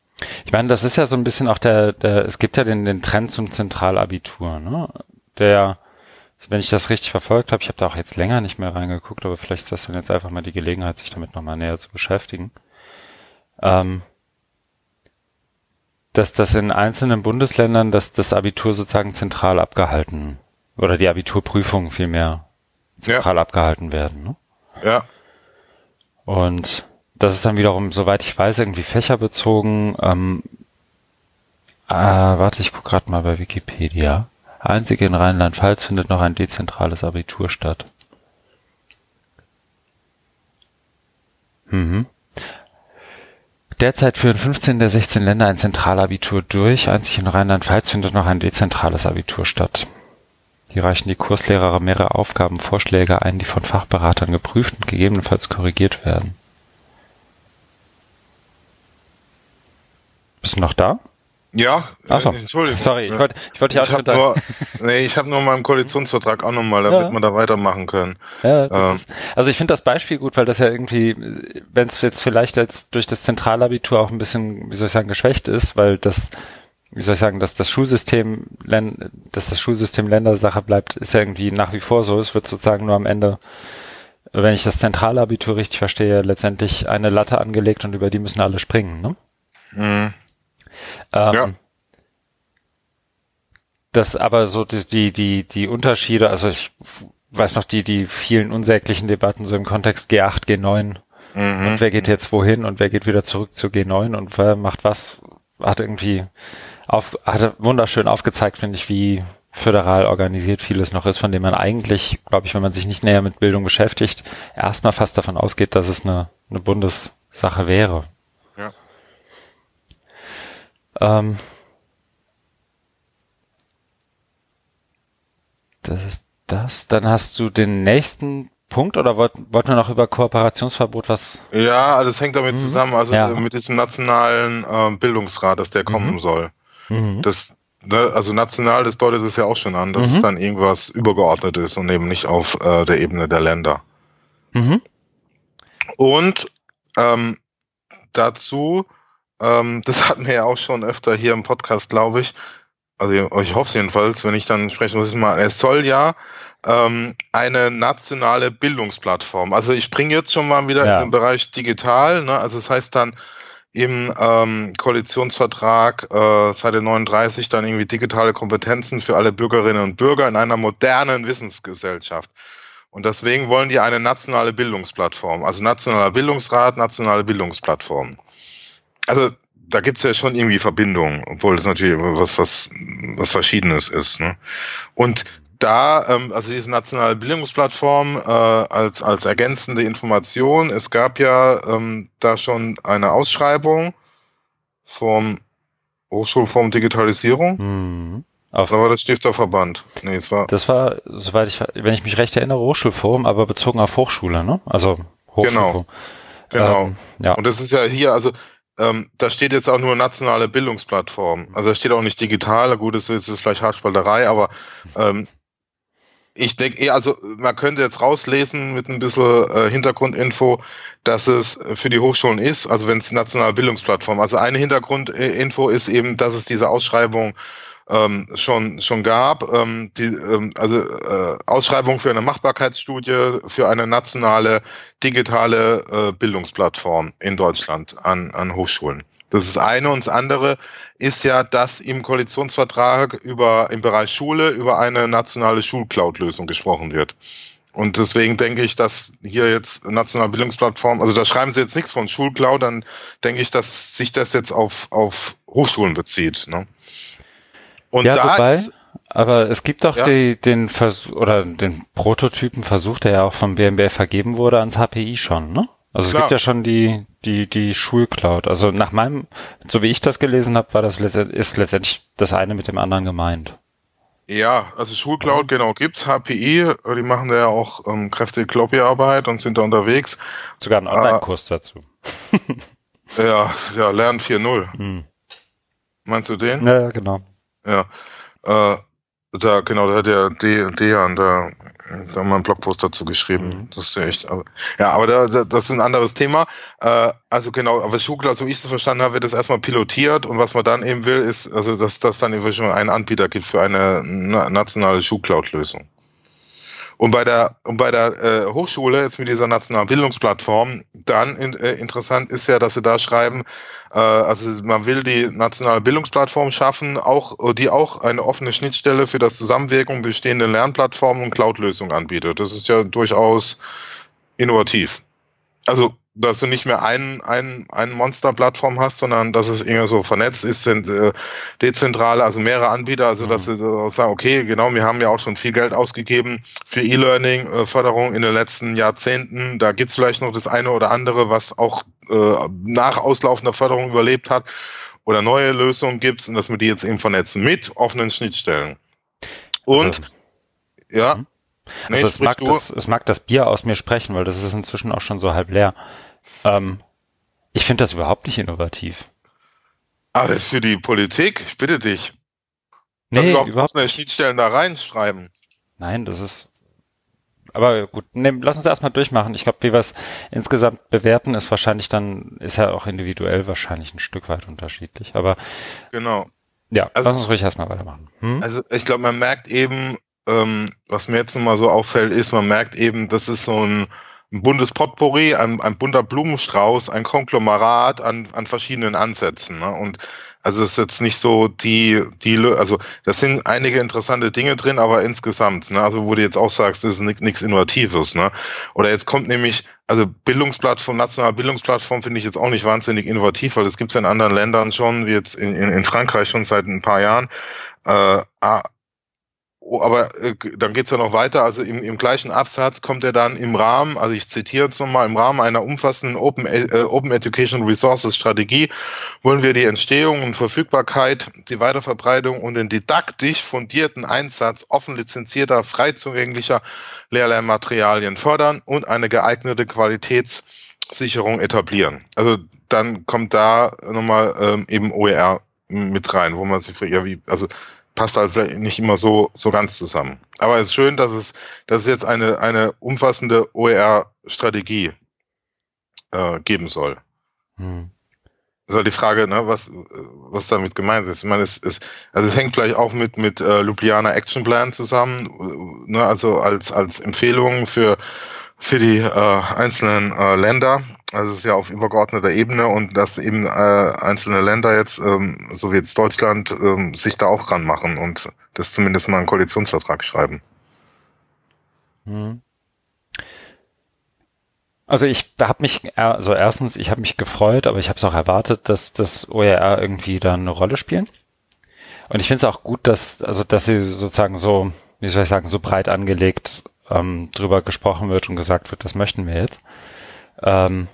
Ich meine, das ist ja so ein bisschen auch der, der es gibt ja den, den Trend zum Zentralabitur, ne? Der, wenn ich das richtig verfolgt habe, ich habe da auch jetzt länger nicht mehr reingeguckt, aber vielleicht ist das dann jetzt einfach mal die Gelegenheit, sich damit nochmal näher zu beschäftigen. Ähm, dass das in einzelnen Bundesländern, dass das Abitur sozusagen zentral abgehalten oder die Abiturprüfungen vielmehr zentral ja. abgehalten werden. Ne? Ja. Und das ist dann wiederum, soweit ich weiß, irgendwie fächerbezogen. Ähm, äh, warte, ich gucke gerade mal bei Wikipedia. Einzig in Rheinland-Pfalz findet noch ein dezentrales Abitur statt. Mhm. Derzeit führen 15 der 16 Länder ein Zentralabitur durch. Einzig in Rheinland-Pfalz findet noch ein dezentrales Abitur statt. Hier reichen die Kurslehrer mehrere Aufgabenvorschläge ein, die von Fachberatern geprüft und gegebenenfalls korrigiert werden. Bist du noch da? Ja, Achso, äh, Entschuldigung. Sorry, ich wollte ich wollte ja auch nur, Nee, ich habe nur meinen Koalitionsvertrag auch nochmal, damit ja. wir da weitermachen können. Ja, ähm. ist, also ich finde das Beispiel gut, weil das ja irgendwie, wenn es jetzt vielleicht jetzt durch das Zentralabitur auch ein bisschen, wie soll ich sagen, geschwächt ist, weil das, wie soll ich sagen, dass das Schulsystem, dass das Schulsystem Ländersache bleibt, ist ja irgendwie nach wie vor so. Es wird sozusagen nur am Ende wenn ich das Zentralabitur richtig verstehe, letztendlich eine Latte angelegt und über die müssen alle springen, ne? Mhm. Ähm, ja. Das aber so die, die, die, Unterschiede, also ich weiß noch die, die vielen unsäglichen Debatten so im Kontext G8, G9 mhm. und wer geht jetzt wohin und wer geht wieder zurück zu G9 und wer macht was, hat irgendwie auf, hat wunderschön aufgezeigt, finde ich, wie, föderal organisiert vieles noch ist, von dem man eigentlich, glaube ich, wenn man sich nicht näher mit Bildung beschäftigt, erstmal fast davon ausgeht, dass es eine, eine Bundessache wäre. Ähm, das ist das. Dann hast du den nächsten Punkt oder wollten wollt wir noch über Kooperationsverbot was? Ja, also das hängt damit mhm. zusammen, also ja. mit diesem nationalen äh, Bildungsrat, dass der kommen mhm. soll. Mhm. Das, ne, also national, das deutet es ja auch schon an, dass mhm. es dann irgendwas übergeordnet ist und eben nicht auf äh, der Ebene der Länder. Mhm. Und ähm, dazu, ähm, das hatten wir ja auch schon öfter hier im Podcast, glaube ich, also ich hoffe es jedenfalls, wenn ich dann sprechen muss, mal, es soll ja ähm, eine nationale Bildungsplattform. Also ich springe jetzt schon mal wieder ja. in den Bereich digital, ne? also das heißt dann im ähm, Koalitionsvertrag äh, Seite 39 dann irgendwie digitale Kompetenzen für alle Bürgerinnen und Bürger in einer modernen Wissensgesellschaft. Und deswegen wollen die eine nationale Bildungsplattform, also nationaler Bildungsrat, nationale Bildungsplattform. Also da gibt's ja schon irgendwie Verbindungen, obwohl es natürlich was, was, was Verschiedenes ist. Ne? Und da, ähm, also diese nationale Bildungsplattform äh, als, als ergänzende Information, es gab ja ähm, da schon eine Ausschreibung vom Hochschulforum Digitalisierung. Mhm. Auf Oder war das Stifterverband? Nee, es war. Das war, soweit ich, wenn ich mich recht erinnere, Hochschulforum, aber bezogen auf Hochschule, ne? Also Hochschulforum. Genau. Genau. Ähm, ja. Und das ist ja hier, also ähm, da steht jetzt auch nur nationale Bildungsplattform. Also da steht auch nicht digital, gut, das ist, vielleicht Hartspalterei, aber ähm, ich denke, also man könnte jetzt rauslesen mit ein bisschen äh, Hintergrundinfo, dass es für die Hochschulen ist, also wenn es nationale Bildungsplattform. Also eine Hintergrundinfo ist eben, dass es diese Ausschreibung ähm, schon schon gab, ähm, die, ähm, also äh, Ausschreibung für eine Machbarkeitsstudie für eine nationale digitale äh, Bildungsplattform in Deutschland an an Hochschulen. Das ist eine und das andere ist ja, dass im Koalitionsvertrag über im Bereich Schule über eine nationale Schulcloud-Lösung gesprochen wird. Und deswegen denke ich, dass hier jetzt nationale Bildungsplattform, also da schreiben sie jetzt nichts von Schulcloud, dann denke ich, dass sich das jetzt auf, auf Hochschulen bezieht. Ne? Und ja, da wobei, ist, aber es gibt doch ja. die, den Versuch oder den Prototypenversuch, der ja auch vom BMBF vergeben wurde, ans HPI schon, ne? Also Klar. es gibt ja schon die, die, die Schulcloud. Also nach meinem, so wie ich das gelesen habe, war das letztendlich, ist letztendlich das eine mit dem anderen gemeint. Ja, also Schulcloud, genau, gibt's. HPI, die machen da ja auch ähm, kräftige Lobbyarbeit und sind da unterwegs. Sogar einen Online-Kurs äh, dazu. ja, ja, Lern 4.0. Hm. Meinst du den? Ja, genau. Ja. Äh, da, genau, da hat der Dejan da, da mal einen Blogpost dazu geschrieben. Mhm. Das ist ja echt, aber, ja, aber da, da, das ist ein anderes Thema. Äh, also genau, aber Schugler, so wie ich es verstanden habe, wird das erstmal pilotiert und was man dann eben will, ist, also dass das dann eben schon einen Anbieter gibt für eine nationale Schuhcloud-Lösung. Und bei der, und bei der äh, Hochschule, jetzt mit dieser nationalen Bildungsplattform, dann in, äh, interessant ist ja, dass sie da schreiben, also man will die nationale Bildungsplattform schaffen, auch, die auch eine offene Schnittstelle für das Zusammenwirken bestehender Lernplattformen und Cloud-Lösungen anbietet. Das ist ja durchaus innovativ. Also dass du nicht mehr einen, einen, einen Monster-Plattform hast, sondern dass es irgendwie so vernetzt ist, sind äh, dezentrale, also mehrere Anbieter, also dass mhm. sie sagen, okay, genau, wir haben ja auch schon viel Geld ausgegeben für E-Learning-Förderung in den letzten Jahrzehnten. Da gibt's vielleicht noch das eine oder andere, was auch äh, nach auslaufender Förderung überlebt hat oder neue Lösungen gibt und dass wir die jetzt eben vernetzen mit offenen Schnittstellen. Und also, ja. Mhm. Nee, also es mag, das, es mag das Bier aus mir sprechen, weil das ist inzwischen auch schon so halb leer. Ähm, ich finde das überhaupt nicht innovativ. Aber für die Politik, ich bitte dich. Nee, überhaupt, überhaupt nicht. Schnittstellen da reinschreiben. Nein, das ist. Aber gut, ne, lass uns erstmal durchmachen. Ich glaube, wie wir es insgesamt bewerten, ist wahrscheinlich dann, ist ja auch individuell wahrscheinlich ein Stück weit unterschiedlich. Aber Genau. ja, Also- lass uns ruhig erstmal weitermachen. Hm? Also ich glaube, man merkt eben, ähm, was mir jetzt nochmal so auffällt, ist, man merkt eben, das ist so ein, ein buntes Potpourri, ein, ein bunter Blumenstrauß, ein Konglomerat an, an verschiedenen Ansätzen. Ne? Und also es ist jetzt nicht so die, die, also das sind einige interessante Dinge drin, aber insgesamt, ne? also wo du jetzt auch sagst, das ist nichts Innovatives. Ne? Oder jetzt kommt nämlich, also Bildungsplattform, nationale Bildungsplattform finde ich jetzt auch nicht wahnsinnig innovativ, weil das gibt es ja in anderen Ländern schon, wie jetzt in, in, in Frankreich schon seit ein paar Jahren. Äh, ah, oh, aber äh, dann geht's ja noch weiter. Also im, im gleichen Absatz kommt er dann im Rahmen, also ich zitiere jetzt nochmal, im Rahmen einer umfassenden Open, äh, Open Education Resources Strategie wollen wir die Entstehung und Verfügbarkeit, die Weiterverbreitung und den didaktisch fundierten Einsatz offen lizenzierter, frei zugänglicher Lehrlernmaterialien fördern und eine geeignete Qualitätssicherung etablieren. Also dann kommt da nochmal ähm, eben OER mit rein, wo man sich für ja wie, also passt halt vielleicht nicht immer so, so ganz zusammen. Aber es ist schön, dass es, dass es jetzt eine, eine umfassende OER-Strategie äh, geben soll. Hm. Das ist halt die Frage, ne, was, was damit gemeint ist. Ich meine, es, es, also es hängt vielleicht auch mit, mit äh, Ljubljana Action Plan zusammen, äh, ne, also als, als Empfehlung für, für die äh, einzelnen äh, Länder. Also es ist ja auf übergeordneter Ebene und dass eben äh, einzelne Länder jetzt, ähm, so wie jetzt Deutschland, ähm, sich da auch ranmachen und das zumindest mal einen Koalitionsvertrag schreiben. Hm. Also ich habe mich, also erstens, ich habe mich gefreut, aber ich habe es auch erwartet, dass das OER irgendwie da eine Rolle spielen. Und ich finde es auch gut, dass, also dass sie sozusagen so, wie soll ich sagen, so breit angelegt ähm, drüber gesprochen wird und gesagt wird, das möchten wir jetzt. Ähm,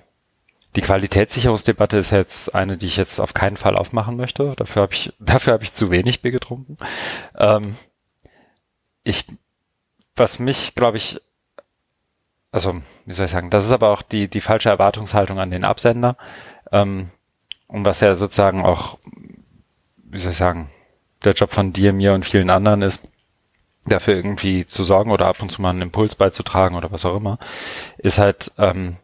die Qualitätssicherungsdebatte ist jetzt eine, die ich jetzt auf keinen Fall aufmachen möchte. Dafür habe ich, dafür habe ich zu wenig Bier getrunken. Ähm, ich, was mich, glaube ich, also, wie soll ich sagen, das ist aber auch die, die falsche Erwartungshaltung an den Absender. Ähm, und was ja sozusagen auch, wie soll ich sagen, der Job von dir, mir und vielen anderen ist, dafür irgendwie zu sorgen oder ab und zu mal einen Impuls beizutragen oder was auch immer, ist halt ähm,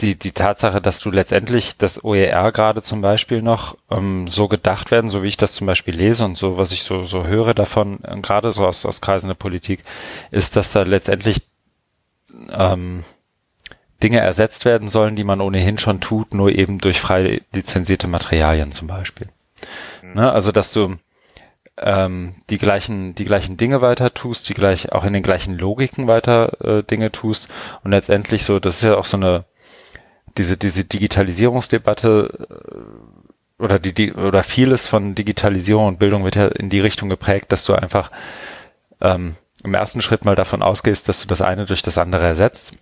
die, die Tatsache, dass du letztendlich das OER gerade zum Beispiel noch ähm, so gedacht werden, so wie ich das zum Beispiel lese und so, was ich so, so höre davon, äh, gerade so aus, aus Kreisen der Politik, ist, dass da letztendlich ähm, Dinge ersetzt werden sollen, die man ohnehin schon tut, nur eben durch frei lizenzierte Materialien zum Beispiel. Mhm. Ne? Also, dass du ähm, die gleichen, die gleichen Dinge weiter tust, die gleich auch in den gleichen Logiken weiter äh, Dinge tust und letztendlich so, das ist ja auch so eine diese diese Digitalisierungsdebatte äh, oder die, die oder vieles von Digitalisierung und Bildung wird ja in die Richtung geprägt, dass du einfach ähm, im ersten Schritt mal davon ausgehst, dass du das eine durch das andere ersetzt.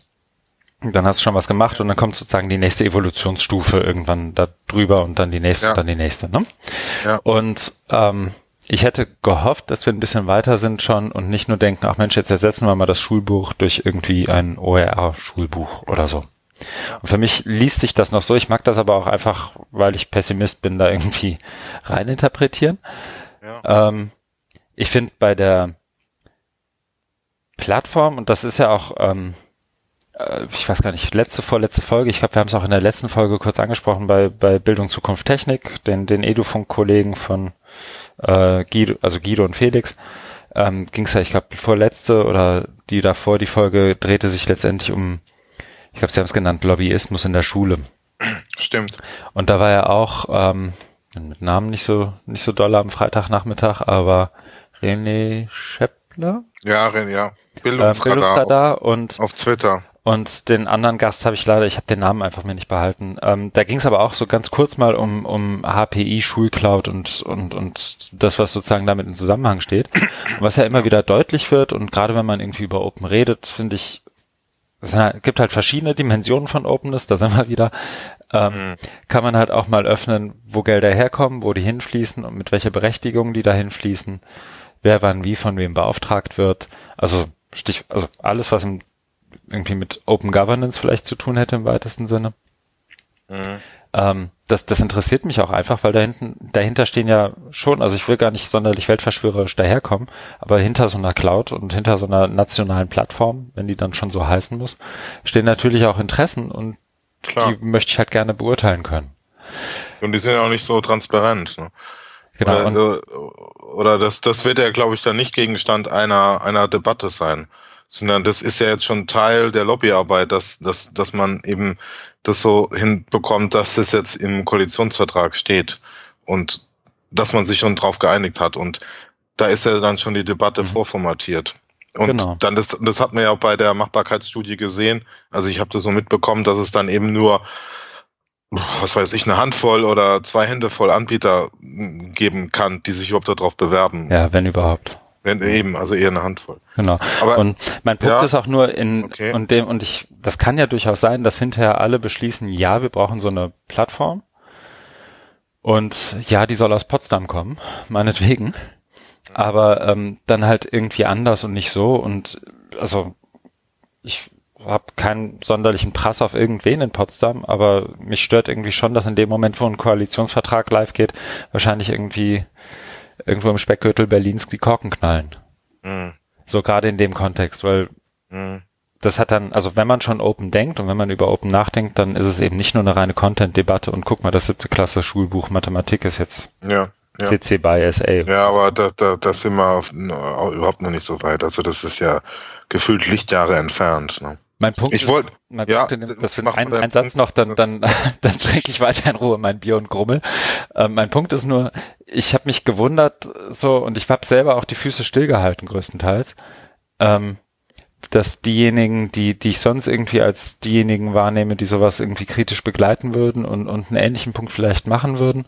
Dann hast du schon was gemacht und dann kommt sozusagen die nächste Evolutionsstufe irgendwann da drüber und dann die nächste Ja. und dann die nächste. Ne? Ja. Und ähm, ich hätte gehofft, dass wir ein bisschen weiter sind schon und nicht nur denken, ach Mensch, jetzt ersetzen wir mal das Schulbuch durch irgendwie ein OER-Schulbuch oder so. Und für mich liest sich das noch so. Ich mag das aber auch einfach, weil ich Pessimist bin, da irgendwie reininterpretieren. Ja. Ähm, ich finde bei der Plattform, und das ist ja auch, ähm, äh, ich weiß gar nicht, letzte, vorletzte Folge, ich glaube, wir haben es auch in der letzten Folge kurz angesprochen bei, bei Bildung Zukunft Technik, den, den Edufunk-Kollegen von äh, Guido, also Guido und Felix, ähm, ging es ja, ich glaube, vorletzte oder die davor, die Folge drehte sich letztendlich um, ich glaube, sie haben es genannt, Lobbyismus in der Schule. Stimmt. Und da war ja auch, ähm, mit Namen nicht so, nicht so doll am Freitagnachmittag, aber René Scheppler, Ja, Ren, ja. äh, Bildungsradar, Bildungsradar und, auf Twitter. Und den anderen Gast habe ich leider, ich habe den Namen einfach mir nicht behalten. Ähm, da ging es aber auch so ganz kurz mal um, um HPI, Schulcloud und, und, und das, was sozusagen damit in Zusammenhang steht. Und was ja immer wieder deutlich wird und gerade wenn man irgendwie über Open redet, finde ich, es halt- gibt halt verschiedene Dimensionen von Openness, da sind wir wieder. Ähm, Mhm. kann man halt auch mal öffnen, wo Gelder herkommen, wo die hinfließen und mit welcher Berechtigung die da hinfließen, wer wann wie von wem beauftragt wird. Also Stich, also alles, was im, irgendwie mit Open Governance vielleicht zu tun hätte im weitesten Sinne. Mhm. Ähm, das, das interessiert mich auch einfach, weil dahinten, dahinter stehen ja schon, also ich will gar nicht sonderlich weltverschwörerisch daherkommen, aber hinter so einer Cloud und hinter so einer nationalen Plattform, wenn die dann schon so heißen muss, stehen natürlich auch Interessen und Klar. die möchte ich halt gerne beurteilen können. Und die sind ja auch nicht so transparent. Ne? Genau. Oder, also, oder das, das wird ja, glaube ich, dann nicht Gegenstand einer, einer Debatte sein sondern das ist ja jetzt schon Teil der Lobbyarbeit, dass, dass, dass man eben das so hinbekommt, dass es jetzt im Koalitionsvertrag steht und dass man sich schon drauf geeinigt hat. Und da ist ja dann schon die Debatte mhm. vorformatiert. Und genau. dann das, das hat man ja auch bei der Machbarkeitsstudie gesehen. Also ich habe das so mitbekommen, dass es dann eben nur, was weiß ich, eine Handvoll oder zwei Hände voll Anbieter geben kann, die sich überhaupt darauf bewerben. Ja, wenn überhaupt. Wenn eben, also eher eine Handvoll. Genau. Aber, und mein Punkt ja, ist auch nur in okay. und dem und ich, das kann ja durchaus sein, dass hinterher alle beschließen, ja, wir brauchen so eine Plattform. Und ja, die soll aus Potsdam kommen, meinetwegen. Aber ähm, dann halt irgendwie anders und nicht so. Und also ich habe keinen sonderlichen Prass auf irgendwen in Potsdam, aber mich stört irgendwie schon, dass in dem Moment, wo ein Koalitionsvertrag live geht, wahrscheinlich irgendwie irgendwo im Speckgürtel Berlins die Korken knallen. Mhm. So gerade in dem Kontext, weil mhm. das hat dann, also wenn man schon Open denkt und wenn man über Open nachdenkt, dann ist es eben nicht nur eine reine Content-Debatte und guck mal, das siebte Klasse Schulbuch Mathematik ist jetzt ja, ja. CC by SA. Ja, aber da, da, da sind wir auf, überhaupt noch nicht so weit. Also das ist ja gefühlt Lichtjahre entfernt. Ne? Mein Punkt ich wollt, mein ja, Punkt das wird ein, ein Satz noch, dann, dann, dann trinke ich weiter in Ruhe mein Bier und Grummel. Ähm, mein Punkt ist nur, ich habe mich gewundert so und ich habe selber auch die Füße stillgehalten größtenteils, ähm, dass diejenigen, die, die ich sonst irgendwie als diejenigen wahrnehme, die sowas irgendwie kritisch begleiten würden und, und einen ähnlichen Punkt vielleicht machen würden,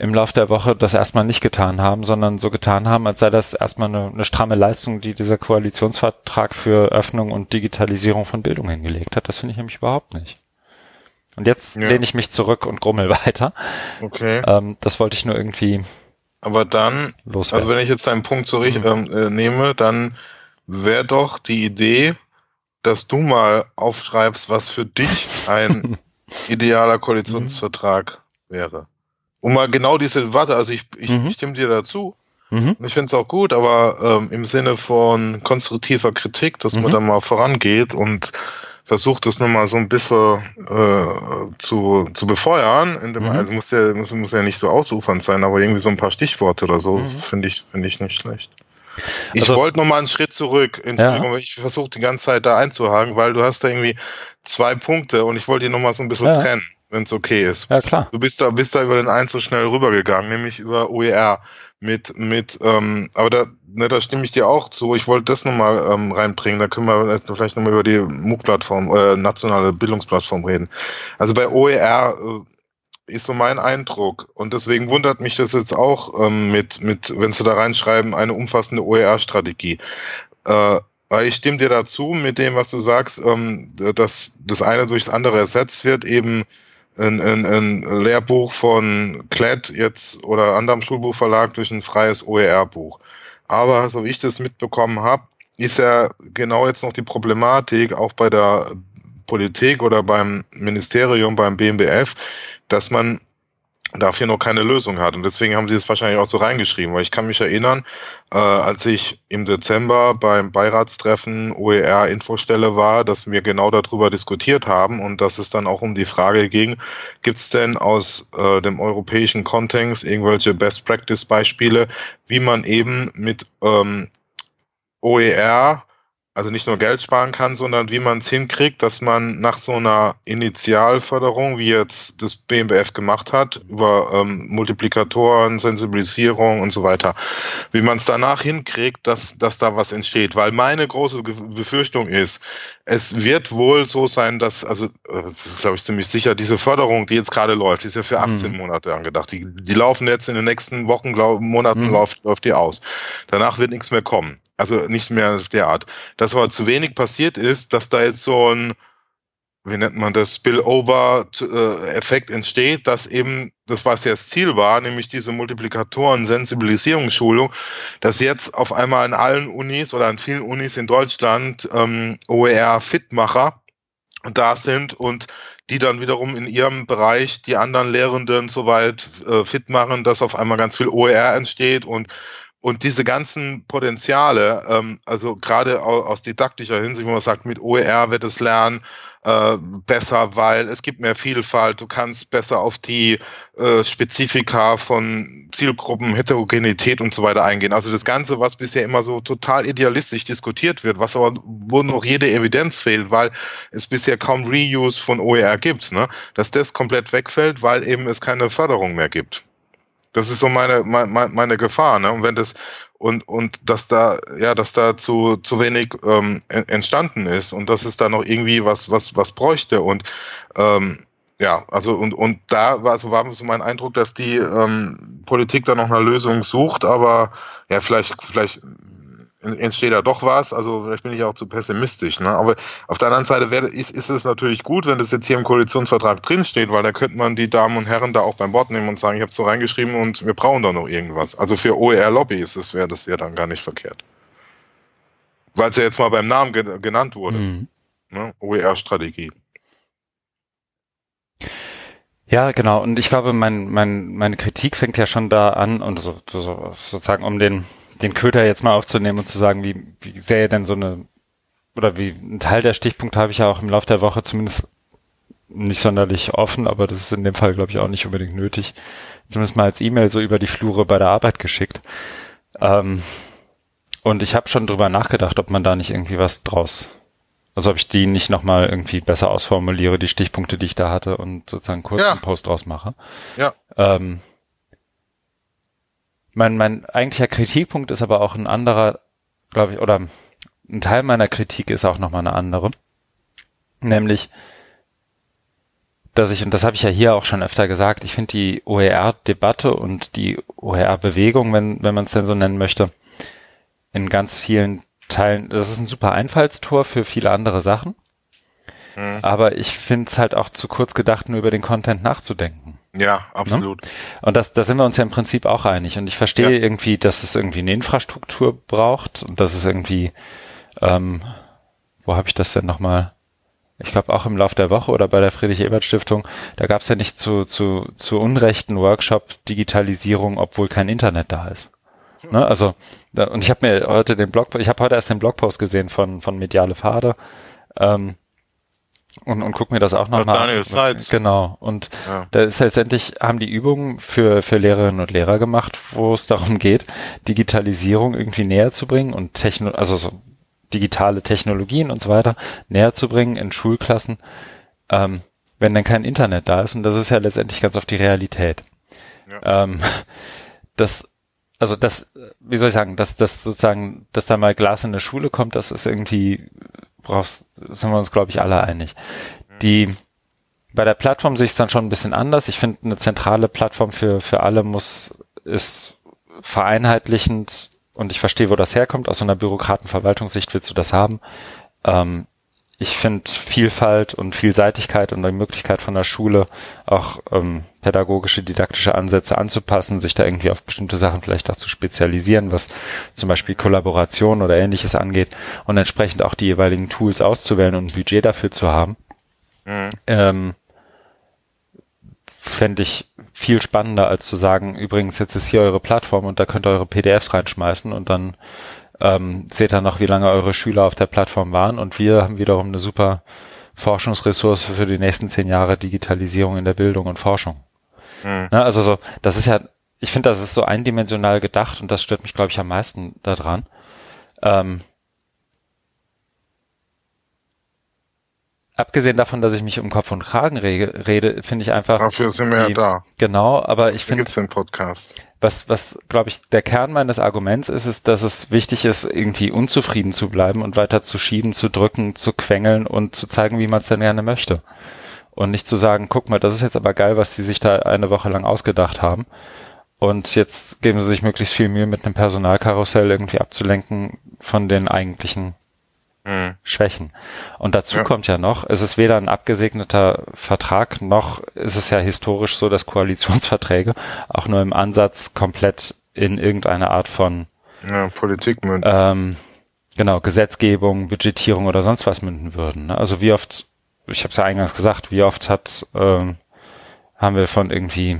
im Laufe der Woche das erstmal nicht getan haben, sondern so getan haben, als sei das erstmal eine, eine stramme Leistung, die dieser Koalitionsvertrag für Öffnung und Digitalisierung von Bildung hingelegt hat. Das finde ich nämlich überhaupt nicht. Und jetzt ja. lehne ich mich zurück und grummel weiter. Okay. Ähm, das wollte ich nur irgendwie. Aber dann, loswerden. also wenn ich jetzt deinen Punkt so richtig mhm. ähm, äh, nehme, dann wäre doch die Idee, dass du mal aufschreibst, was für dich ein idealer Koalitionsvertrag wäre um mal genau diese, warte, also ich, ich mhm. stimme dir dazu. Mhm. Ich finde es auch gut, aber ähm, im Sinne von konstruktiver Kritik, dass mhm. man da mal vorangeht und versucht das nochmal so ein bisschen äh, zu, zu befeuern. Dem, mhm. Also muss ja, muss, muss ja nicht so ausufernd sein, aber irgendwie so ein paar Stichworte oder so, mhm. finde ich, finde ich nicht schlecht. Ich also, wollte nochmal einen Schritt zurück. Entschuldigung, ja. ich versuche die ganze Zeit da einzuhaken, weil du hast da irgendwie zwei Punkte und ich wollte die nochmal so ein bisschen ja. trennen wenn es okay ist. Ja, klar. Du bist da, bist da über den einen so schnell rübergegangen, nämlich über OER mit, mit, ähm, aber da, ne, da stimme ich dir auch zu. Ich wollte das nochmal ähm, reinbringen. Da können wir vielleicht nochmal über die MOOC-Plattform, äh, nationale Bildungsplattform reden. Also bei OER äh, ist so mein Eindruck und deswegen wundert mich das jetzt auch ähm, mit, mit, wenn sie da reinschreiben, eine umfassende OER-Strategie. Äh, weil ich stimme dir dazu mit dem, was du sagst, ähm, dass das eine durch das andere ersetzt wird, eben ein, ein, ein Lehrbuch von Klett jetzt oder anderem Schulbuchverlag durch ein freies OER-Buch. Aber so wie ich das mitbekommen habe, ist ja genau jetzt noch die Problematik auch bei der Politik oder beim Ministerium, beim BMBF, dass man dafür noch keine Lösung hat. Und deswegen haben sie es wahrscheinlich auch so reingeschrieben, weil ich kann mich erinnern, äh, als ich im Dezember beim Beiratstreffen OER Infostelle war, dass wir genau darüber diskutiert haben und dass es dann auch um die Frage ging, gibt es denn aus äh, dem europäischen Kontext irgendwelche Best Practice Beispiele, wie man eben mit ähm, OER also nicht nur Geld sparen kann, sondern wie man es hinkriegt, dass man nach so einer Initialförderung, wie jetzt das BMBF gemacht hat, über ähm, Multiplikatoren, Sensibilisierung und so weiter, wie man es danach hinkriegt, dass, dass da was entsteht. Weil meine große Befürchtung ist, es wird wohl so sein, dass, also das ist glaube ich ziemlich sicher, diese Förderung, die jetzt gerade läuft, die ist ja für 18 mhm. Monate angedacht. Die, die laufen jetzt in den nächsten Wochen, glaub, Monaten mhm. läuft, läuft die aus. Danach wird nichts mehr kommen. Also nicht mehr derart. Dass aber zu wenig passiert ist, dass da jetzt so ein, wie nennt man das, Spillover-Effekt entsteht, dass eben das, was das Ziel war, nämlich diese Multiplikatoren, Sensibilisierungsschulung, dass jetzt auf einmal an allen Unis oder an vielen Unis in Deutschland ähm, OER-Fitmacher da sind und die dann wiederum in ihrem Bereich die anderen Lehrenden soweit äh, fit machen, dass auf einmal ganz viel OER entsteht und und diese ganzen Potenziale, ähm, also gerade aus, aus didaktischer Hinsicht, wo man sagt, mit OER wird es lernen äh, besser, weil es gibt mehr Vielfalt, du kannst besser auf die äh, Spezifika von Zielgruppen, Heterogenität und so weiter eingehen. Also das Ganze, was bisher immer so total idealistisch diskutiert wird, was aber wo noch jede Evidenz fehlt, weil es bisher kaum Reuse von OER gibt, ne? dass das komplett wegfällt, weil eben es keine Förderung mehr gibt. Das ist so meine, meine, meine Gefahr. Ne? Und wenn das und und dass da ja, dass da zu zu wenig ähm, entstanden ist und dass es da noch irgendwie was was was bräuchte. Und ähm, ja, also und und da war so war so mein Eindruck, dass die ähm, Politik da noch eine Lösung sucht, aber ja, vielleicht vielleicht entsteht da doch was. Also vielleicht bin ich auch zu pessimistisch. Ne? Aber auf der anderen Seite wäre, ist, ist es natürlich gut, wenn das jetzt hier im Koalitionsvertrag drinsteht, weil da könnte man die Damen und Herren da auch beim Wort nehmen und sagen, ich habe so reingeschrieben und wir brauchen da noch irgendwas. Also für OER-Lobby ist es, wäre das ja dann gar nicht verkehrt. Weil es ja jetzt mal beim Namen ge genannt wurde. Mhm. Ne? OER-Strategie. Ja, genau. Und ich glaube, mein, mein, meine Kritik fängt ja schon da an und so, so sozusagen um den den Köder jetzt mal aufzunehmen und zu sagen, wie, wie sähe denn so eine, oder wie ein Teil der Stichpunkte habe ich ja auch im Laufe der Woche zumindest nicht sonderlich offen, aber das ist in dem Fall, glaube ich, auch nicht unbedingt nötig. Zumindest mal als E-Mail so über die Flure bei der Arbeit geschickt. Ähm, und ich habe schon drüber nachgedacht, ob man da nicht irgendwie was draus, also ob ich die nicht nochmal irgendwie besser ausformuliere, die Stichpunkte, die ich da hatte und sozusagen kurz ja. einen Post draus mache. Ja. Ähm, mein, mein eigentlicher Kritikpunkt ist aber auch ein anderer, glaube ich, oder ein Teil meiner Kritik ist auch nochmal eine andere. Nämlich, dass ich, und das habe ich ja hier auch schon öfter gesagt, ich finde die OER-Debatte und die OER-Bewegung, wenn, wenn man es denn so nennen möchte, in ganz vielen Teilen, das ist ein super Einfallstor für viele andere Sachen. Mhm. Aber ich finde es halt auch zu kurz gedacht, nur über den Content nachzudenken. Ja, ne? absolut. Ne? Und das, da sind wir uns ja im Prinzip auch einig. Und ich verstehe ja. irgendwie, dass es irgendwie eine Infrastruktur braucht und dass es irgendwie, ähm, wo habe ich das denn nochmal? Ich glaube auch im Lauf der Woche oder bei der Friedrich-Ebert-Stiftung, da gab es ja nicht zu, zu, zu Unrechten Workshop Digitalisierung, obwohl kein Internet da ist. Ne? Also, und ich habe mir heute den Blog, ich habe heute erst den Blogpost gesehen von, von Mediale Pfade, ähm, und, und guck mir das auch nochmal an. Daniel Seitz. Genau. Und ja. da ist letztendlich, haben die Übungen für, für Lehrerinnen und Lehrer gemacht, wo es darum geht, Digitalisierung irgendwie näher zu bringen und Techno, also so digitale Technologien und so weiter näher zu bringen in Schulklassen, ähm, wenn dann kein Internet da ist. Und das ist ja letztendlich ganz oft die Realität. Ja. Ähm, das, also das, wie soll ich sagen, dass das sozusagen, dass da mal Glas in der Schule kommt, das ist irgendwie brauchst, sind wir uns, glaube ich, alle einig. Die, bei der Plattform sehe ich es dann schon ein bisschen anders. Ich finde, eine zentrale Plattform für, für alle muss, ist vereinheitlichend und ich verstehe, wo das herkommt. Aus so einer Bürokratenverwaltungssicht willst du das haben. Ähm, ich finde Vielfalt und Vielseitigkeit und die Möglichkeit von der Schule auch ähm, pädagogische, didaktische Ansätze anzupassen, sich da irgendwie auf bestimmte Sachen vielleicht auch zu spezialisieren, was zum Beispiel Kollaboration oder ähnliches angeht und entsprechend auch die jeweiligen Tools auszuwählen und ein Budget dafür zu haben. Mhm. Ähm, fände ich viel spannender, als zu sagen, übrigens, jetzt ist hier eure Plattform und da könnt ihr eure PDFs reinschmeißen und dann ähm, seht ihr noch, wie lange eure Schüler auf der Plattform waren und wir haben wiederum eine super Forschungsressource für die nächsten zehn Jahre Digitalisierung in der Bildung und Forschung. Mhm. Ne, also so, das ist ja, ich finde, das ist so eindimensional gedacht und das stört mich, glaube ich, am meisten daran. Ähm, abgesehen davon, dass ich mich um Kopf und Kragen rede, rede finde ich einfach. Dafür sind wir die, ja da. Genau, aber ich finde. gibt's den Podcast was, was glaube ich, der Kern meines Arguments ist, ist, dass es wichtig ist, irgendwie unzufrieden zu bleiben und weiter zu schieben, zu drücken, zu quengeln und zu zeigen, wie man es denn gerne möchte. Und nicht zu sagen, guck mal, das ist jetzt aber geil, was sie sich da eine Woche lang ausgedacht haben. Und jetzt geben sie sich möglichst viel Mühe, mit einem Personalkarussell irgendwie abzulenken von den eigentlichen mhm. Schwächen. Und dazu ja. kommt ja noch, es ist weder ein abgesegneter Vertrag, noch ist es ja historisch so, dass Koalitionsverträge auch nur im Ansatz komplett in irgendeine Art von ja, Politik münden. Ähm, genau, Gesetzgebung, Budgetierung oder sonst was münden würden. Ne? Also wie oft ich habe es ja eingangs gesagt, wie oft hat ähm, haben wir von irgendwie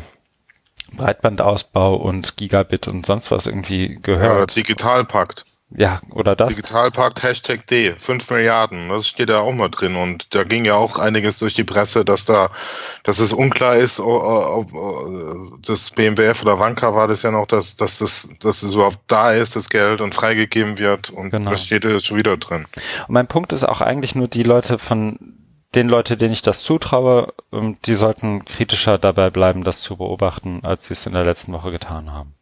Breitbandausbau und Gigabit und sonst was irgendwie gehört. Ja, Digitalpakt. Ja, oder das. Digitalpakt Hashtag D, 5 Milliarden, das steht da auch mal drin. Und da ging ja auch einiges durch die Presse, dass da, dass es unklar ist, ob, ob das BMWF oder Wanka war das ja noch, dass, dass das, dass es überhaupt da ist, das Geld und freigegeben wird. Und genau. das steht jetzt schon wieder drin. Und mein Punkt ist auch eigentlich nur die Leute von den Leute, denen ich das zutraue, ähm, die sollten kritischer dabei bleiben, das zu beobachten, als sie es in der letzten Woche getan haben.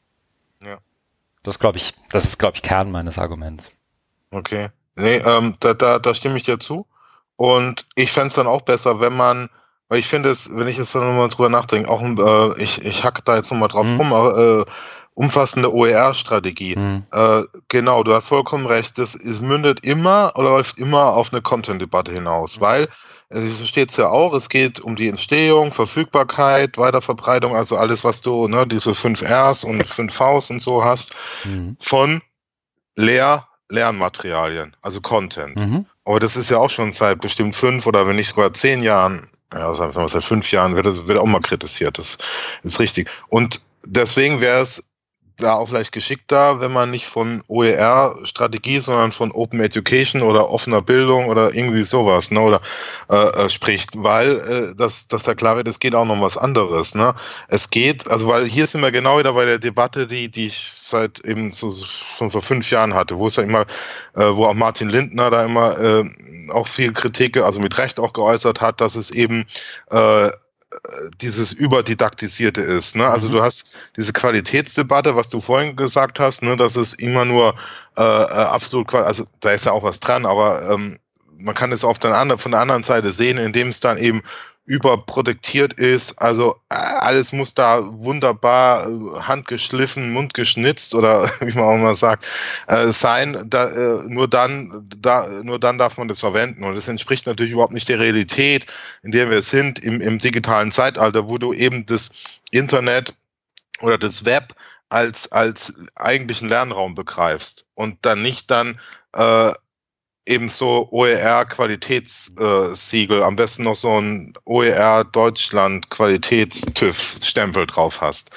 Das glaube ich, das ist, glaube ich, Kern meines Arguments. Okay. Nee, ähm, da, da, da stimme ich dir zu. Und ich fände es dann auch besser, wenn man, weil ich finde es, wenn ich jetzt nochmal drüber nachdenke, auch äh, ich, ich hack da jetzt nochmal drauf mhm. rum, äh, umfassende OER-Strategie. Mhm. Äh, genau, du hast vollkommen recht. Das ist, mündet immer oder läuft immer auf eine Content-Debatte hinaus, mhm. weil also so steht es ja auch, es geht um die Entstehung, Verfügbarkeit, Weiterverbreitung, also alles, was du, ne, diese fünf Rs und fünf Vs und so hast, mhm. von Lehr Lernmaterialien, also Content. Mhm. Aber das ist ja auch schon seit bestimmt fünf oder wenn nicht sogar zehn Jahren, ja, sagen wir mal, seit fünf Jahren wird das wird auch mal kritisiert. Das ist richtig. Und deswegen wäre es da auch vielleicht geschickter, wenn man nicht von OER-Strategie, sondern von Open Education oder offener Bildung oder irgendwie sowas, ne, oder äh, äh, spricht, weil äh, dass, dass da klar wird, es geht auch noch was anderes, ne? Es geht, also weil hier sind wir genau wieder bei der Debatte, die die ich seit eben so schon vor fünf Jahren hatte, wo es ja immer, äh, wo auch Martin Lindner da immer äh, auch viel Kritik, also mit Recht auch geäußert hat, dass es eben äh, dieses überdidaktisierte ist. Ne? Also mhm. du hast diese Qualitätsdebatte, was du vorhin gesagt hast, ne, dass es immer nur äh, äh absolut, also da ist ja auch was dran, aber ähm, man kann es auf der anderen, von der anderen Seite sehen, indem es dann eben überproduktiert ist. Also äh, alles muss da wunderbar äh, handgeschliffen, mundgeschnitzt oder wie man auch mal sagt äh, sein. Da, äh, nur dann, da, nur dann darf man das verwenden und das entspricht natürlich überhaupt nicht der Realität, in der wir sind im, im digitalen Zeitalter, wo du eben das Internet oder das Web als als eigentlichen Lernraum begreifst und dann nicht dann äh, ebenso OER-Qualitätssiegel, am besten noch so ein OER Deutschland Qualitätstüv-Stempel drauf hast.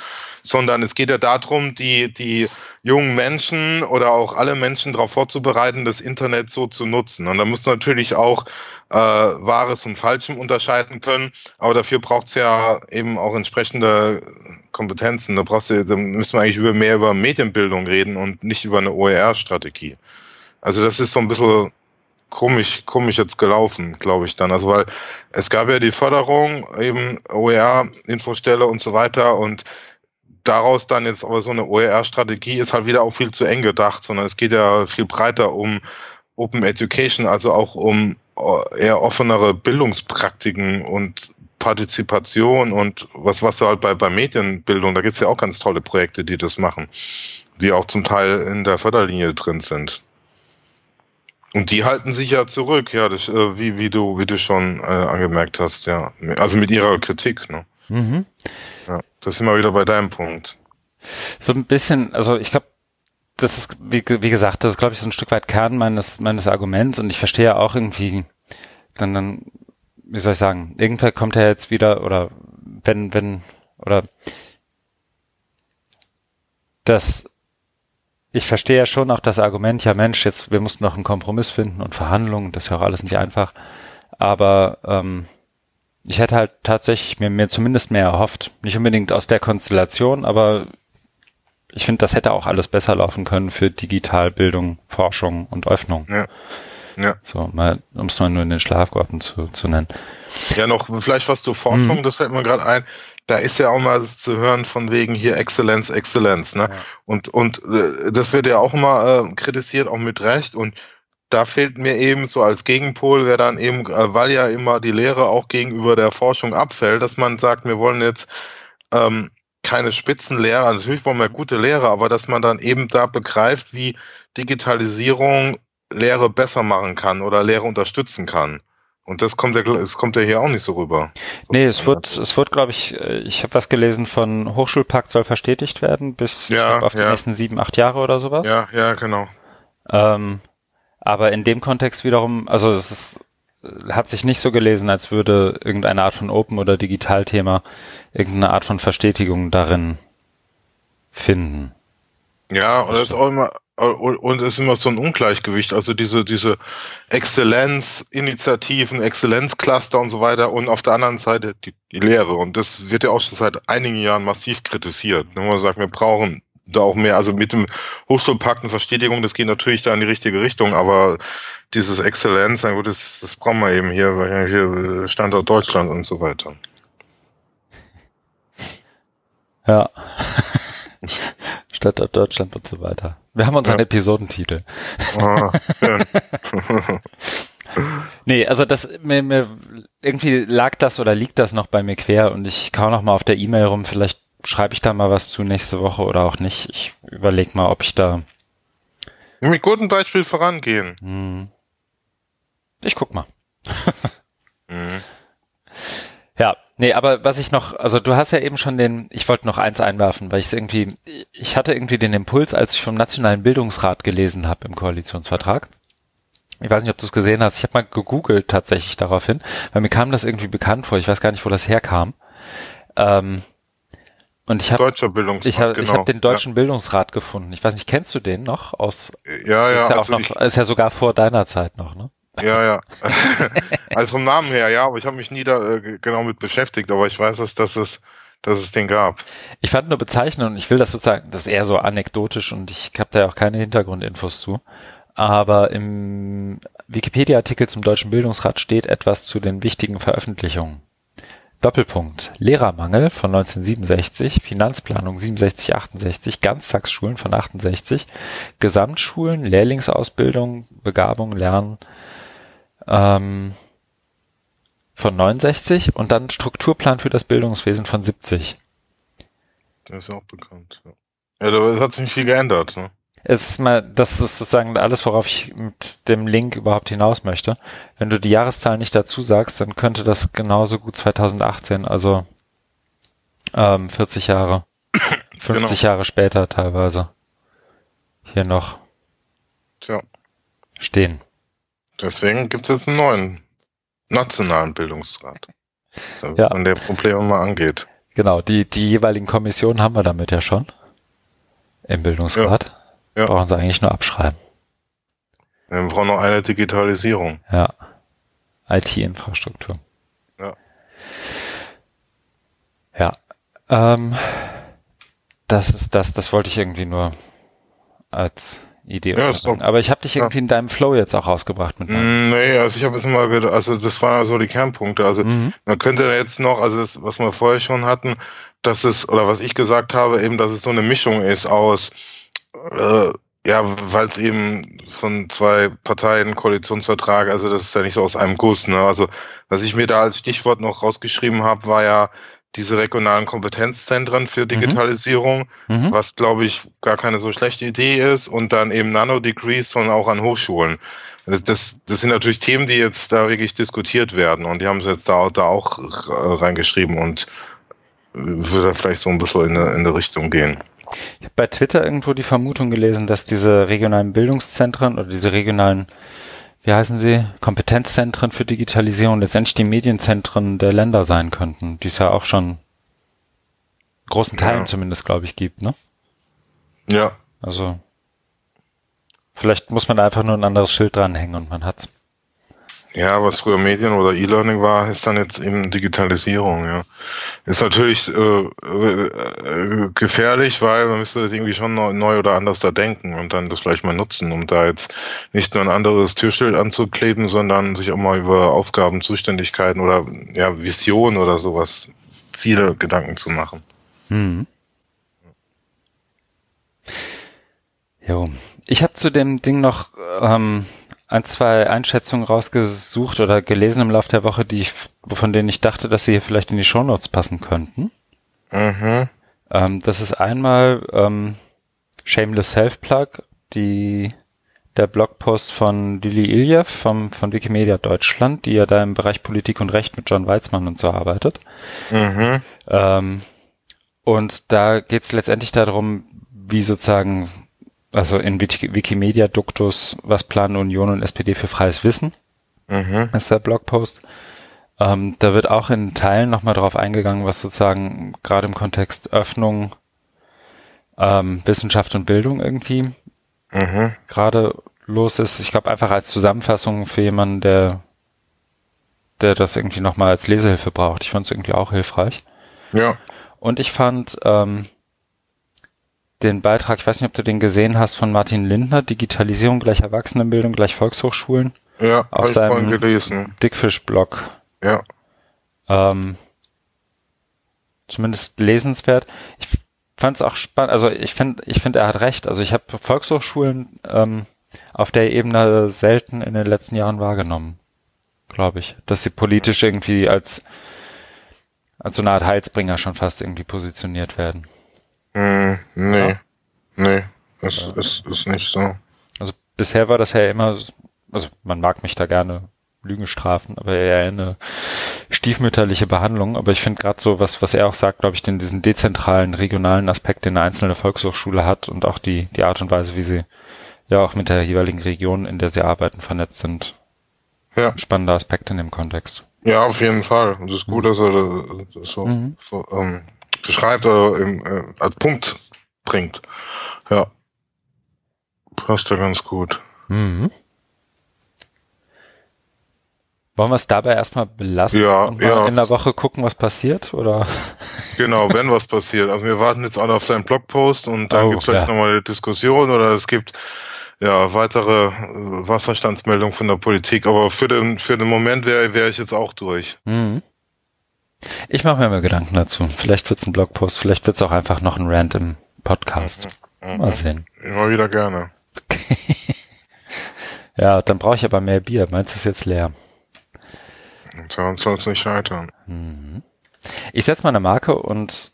Sondern es geht ja darum, die, die jungen Menschen oder auch alle Menschen darauf vorzubereiten, das Internet so zu nutzen. Und da muss natürlich auch äh, Wahres und Falschem unterscheiden können, aber dafür braucht es ja eben auch entsprechende Kompetenzen. Da brauchst du, da müssen wir eigentlich über mehr über Medienbildung reden und nicht über eine OER-Strategie. Also das ist so ein bisschen komisch, komisch jetzt gelaufen, glaube ich dann. Also weil es gab ja die Förderung, eben OER-Infostelle und so weiter und daraus dann jetzt aber so eine OER-Strategie ist halt wieder auch viel zu eng gedacht, sondern es geht ja viel breiter um Open Education, also auch um äh, eher offenere Bildungspraktiken und Partizipation und was, was halt bei, bei Medienbildung, da gibt es ja auch ganz tolle Projekte, die das machen, die auch zum Teil in der Förderlinie drin sind. Und die halten sich ja zurück, ja, das, äh, wie, wie du, wie du schon äh, angemerkt hast, ja. Also mit ihrer Kritik, ne? Mhm. Ja, das sind wir wieder bei deinem Punkt. So ein bisschen, also ich glaube, das ist, wie, wie gesagt, das ist, glaube ich, so ein Stück weit Kern meines, meines Arguments und ich verstehe ja auch irgendwie, dann, dann, wie soll ich sagen, irgendwer kommt ja jetzt wieder, oder wenn, wenn, oder das ich verstehe ja schon auch das Argument, ja Mensch, jetzt, wir mussten noch einen Kompromiss finden und Verhandlungen, das ist ja auch alles nicht einfach. Aber ähm, ich hätte halt tatsächlich mir, mir zumindest mehr erhofft. Nicht unbedingt aus der Konstellation, aber ich finde, das hätte auch alles besser laufen können für Digitalbildung, Forschung und Öffnung. Ja. Ja. So, mal, um es mal nur in den Schlafgarten zu, zu nennen. Ja, noch vielleicht was zur Forschung, hm. das fällt mir gerade ein da ist ja auch mal zu hören von wegen hier Exzellenz, Exzellenz, ne? Ja. Und, und äh, das wird ja auch immer äh, kritisiert, auch mit Recht. Und da fehlt mir eben so als Gegenpol, wer dann eben, äh, weil ja immer die Lehre auch gegenüber der Forschung abfällt, dass man sagt, wir wollen jetzt ähm, keine Spitzenlehrer, natürlich wollen wir gute Lehrer, aber dass man dann eben da begreift, wie Digitalisierung Lehre besser machen kann oder Lehre unterstützen kann. Und das kommt ja, es kommt ja hier auch nicht so rüber. Nee, es wird, es wird, glaube ich, äh, ich habe was gelesen von Hochschulpakt soll verstetigt werden bis ja, glaub, auf ja. die nächsten sieben, acht Jahre oder sowas. Ja, ja, genau. Ähm, aber in dem Kontext wiederum, also es ist, hat sich nicht so gelesen, als würde irgendeine Art von Open- oder Digitalthema irgendeine Art von Verstetigung darin finden. Ja, und das ist auch immer, und es ist immer so ein Ungleichgewicht, also diese, diese Exzellenzinitiativen, Exzellenzcluster und so weiter und auf der anderen Seite die, die Lehre. Und das wird ja auch schon seit einigen Jahren massiv kritisiert. Wenn man sagt, wir brauchen da auch mehr, also mit dem Hochschulpakt und Verstetigung, das geht natürlich da in die richtige Richtung, aber dieses Exzellenz, na gut, das, das brauchen wir eben hier, weil hier Standort Deutschland und so weiter. Ja. Standort Deutschland und so weiter. Wir haben unseren ja. Episodentitel. Ah, schön. nee, also das mir, mir irgendwie lag das oder liegt das noch bei mir quer und ich kau noch mal auf der E-Mail rum, vielleicht schreibe ich da mal was zu nächste Woche oder auch nicht. Ich überlege mal, ob ich da mit gutem Beispiel vorangehen. Hm. Ich guck mal. mhm. Nee, aber was ich noch, also du hast ja eben schon den, ich wollte noch eins einwerfen, weil ich es irgendwie, ich hatte irgendwie den Impuls, als ich vom Nationalen Bildungsrat gelesen habe im Koalitionsvertrag. Ich weiß nicht, ob du es gesehen hast. Ich habe mal gegoogelt tatsächlich daraufhin, weil mir kam das irgendwie bekannt vor. Ich weiß gar nicht, wo das herkam. Ähm, und ich habe ich hab, genau. ich hab den deutschen ja. Bildungsrat gefunden. Ich weiß nicht, kennst du den noch aus? Ja, ja. Ist ja, also auch noch, ist ja sogar vor deiner Zeit noch, ne? Ja, ja. also vom Namen her, ja, aber ich habe mich nie da äh, genau mit beschäftigt, aber ich weiß, dass, dass, es, dass es den gab. Ich fand nur bezeichnend und ich will das sozusagen, das ist eher so anekdotisch und ich habe da ja auch keine Hintergrundinfos zu. Aber im Wikipedia-Artikel zum Deutschen Bildungsrat steht etwas zu den wichtigen Veröffentlichungen. Doppelpunkt. Lehrermangel von 1967, Finanzplanung 67, 68, Ganztagsschulen von 68, Gesamtschulen, Lehrlingsausbildung, Begabung, Lernen ähm, von 69 und dann Strukturplan für das Bildungswesen von 70. Das ist ja auch bekannt. Ja, ja da hat sich nicht viel geändert. Ne? Es ist mal, das ist sozusagen alles, worauf ich mit dem Link überhaupt hinaus möchte. Wenn du die Jahreszahlen nicht dazu sagst, dann könnte das genauso gut 2018, also ähm, 40 Jahre, 50 genau. Jahre später teilweise hier noch Tja. stehen. Deswegen gibt es jetzt einen neuen nationalen Bildungsrat, ja. an der Probleme mal angeht. Genau, die, die jeweiligen Kommissionen haben wir damit ja schon im Bildungsrat. Ja. Ja. Brauchen sie eigentlich nur abschreiben. Wir brauchen noch eine Digitalisierung. Ja. IT-Infrastruktur. Ja. Ja. Ähm, das ist das, das wollte ich irgendwie nur als Idee. Ja, doch, Aber ich habe dich irgendwie ja. in deinem Flow jetzt auch rausgebracht mit. Mm, nee, also ich habe jetzt mal gedacht, also das waren so die Kernpunkte. Also mhm. man könnte jetzt noch, also das, was wir vorher schon hatten, dass es, oder was ich gesagt habe, eben, dass es so eine Mischung ist aus äh, ja, weil es eben von zwei Parteien Koalitionsvertrag, also das ist ja nicht so aus einem Guss. Ne? Also was ich mir da als Stichwort noch rausgeschrieben habe, war ja diese regionalen Kompetenzzentren für mhm. Digitalisierung, mhm. was glaube ich gar keine so schlechte Idee ist und dann eben Nano-Degrees, sondern auch an Hochschulen. Das, das, das sind natürlich Themen, die jetzt da wirklich diskutiert werden und die haben es jetzt da, da auch reingeschrieben und würde vielleicht so ein bisschen in eine, in eine Richtung gehen. Ich habe bei Twitter irgendwo die Vermutung gelesen, dass diese regionalen Bildungszentren oder diese regionalen, wie heißen sie, Kompetenzzentren für Digitalisierung letztendlich die Medienzentren der Länder sein könnten, die es ja auch schon großen Teilen ja. zumindest, glaube ich, gibt, ne? Ja. Also vielleicht muss man da einfach nur ein anderes Schild dranhängen und man hat's. Ja, was früher Medien oder E-Learning war, ist dann jetzt eben Digitalisierung, ja. Ist natürlich äh, äh, gefährlich, weil man müsste das irgendwie schon neu oder anders da denken und dann das vielleicht mal nutzen, um da jetzt nicht nur ein anderes Türschild anzukleben, sondern sich auch mal über Aufgaben, Zuständigkeiten oder ja, Vision oder sowas, Ziele, Gedanken zu machen. Hm. Jo. Ich habe zu dem Ding noch ähm, ein, zwei Einschätzungen rausgesucht oder gelesen im Laufe der Woche, die ich, von denen ich dachte, dass sie hier vielleicht in die Shownotes passen könnten. Mhm. Ähm, das ist einmal ähm, Shameless Self-Plug, die der Blogpost von Lili Iljev vom, von Wikimedia Deutschland, die ja da im Bereich Politik und Recht mit John Weizmann und so arbeitet. Mhm. Ähm, und da geht es letztendlich darum, wie sozusagen also in Wikimedia Duktus, was planen Union und SPD für freies Wissen? Mhm. ist der Blogpost. Ähm, da wird auch in Teilen nochmal drauf eingegangen, was sozusagen gerade im Kontext Öffnung, ähm, Wissenschaft und Bildung irgendwie Mhm. gerade los ist. Ich glaube einfach als Zusammenfassung für jemanden, der, der das irgendwie nochmal als Lesehilfe braucht. Ich fand es irgendwie auch hilfreich. Ja. Und ich fand ähm, den Beitrag, ich weiß nicht, ob du den gesehen hast, von Martin Lindner, Digitalisierung gleich Erwachsenenbildung gleich Volkshochschulen, Ja, Auf seinem- gelesen. Dickfisch-Blog. Ja. Ähm, zumindest lesenswert. Ich fand es auch spannend, also ich finde, ich finde, er hat recht. Also ich habe Volkshochschulen ähm, auf der Ebene selten in den letzten Jahren wahrgenommen, glaube ich, dass sie politisch irgendwie als als so eine Art Heilsbringer schon fast irgendwie positioniert werden. Hm, nee. Ja. Nee. Es ist, ist nicht so. Also bisher war das ja immer, also man mag mich da gerne Lügen strafen, aber eher eine stiefmütterliche Behandlung. Aber ich finde gerade so, was, was er auch sagt, glaube ich, den, diesen dezentralen, regionalen Aspekt, den eine einzelne Volkshochschule hat und auch die, die Art und Weise, wie sie ja auch mit der jeweiligen Region, in der sie arbeiten, vernetzt sind. Ja. Spannender Aspekt in dem Kontext. Ja, auf jeden Fall. Und es ist gut, dass er das das so, Mhm. so ähm, beschreibt oder im, äh, als Punkt bringt. Ja. Passt ja ganz gut. Mhm. Wollen wir es dabei erstmal belassen Ja, und mal ja. in der Woche gucken, was passiert? Oder? Genau, wenn was passiert. Also wir warten jetzt alle auf seinen Blogpost und dann Oh, gibt's vielleicht ja. nochmal eine Diskussion oder es gibt ja weitere äh, Wasserstandsmeldungen von der Politik. Aber für den, für den Moment wäre wär ich jetzt auch durch. Mhm. Ich mache mir mal Gedanken dazu. Vielleicht wird's ein Blogpost, vielleicht wird's auch einfach noch ein Rant im Podcast. Mal sehen. Immer wieder gerne. Ja, dann brauche ich aber mehr Bier. Meins ist jetzt leer. Daran soll es nicht scheitern. Ich setze mal eine Marke und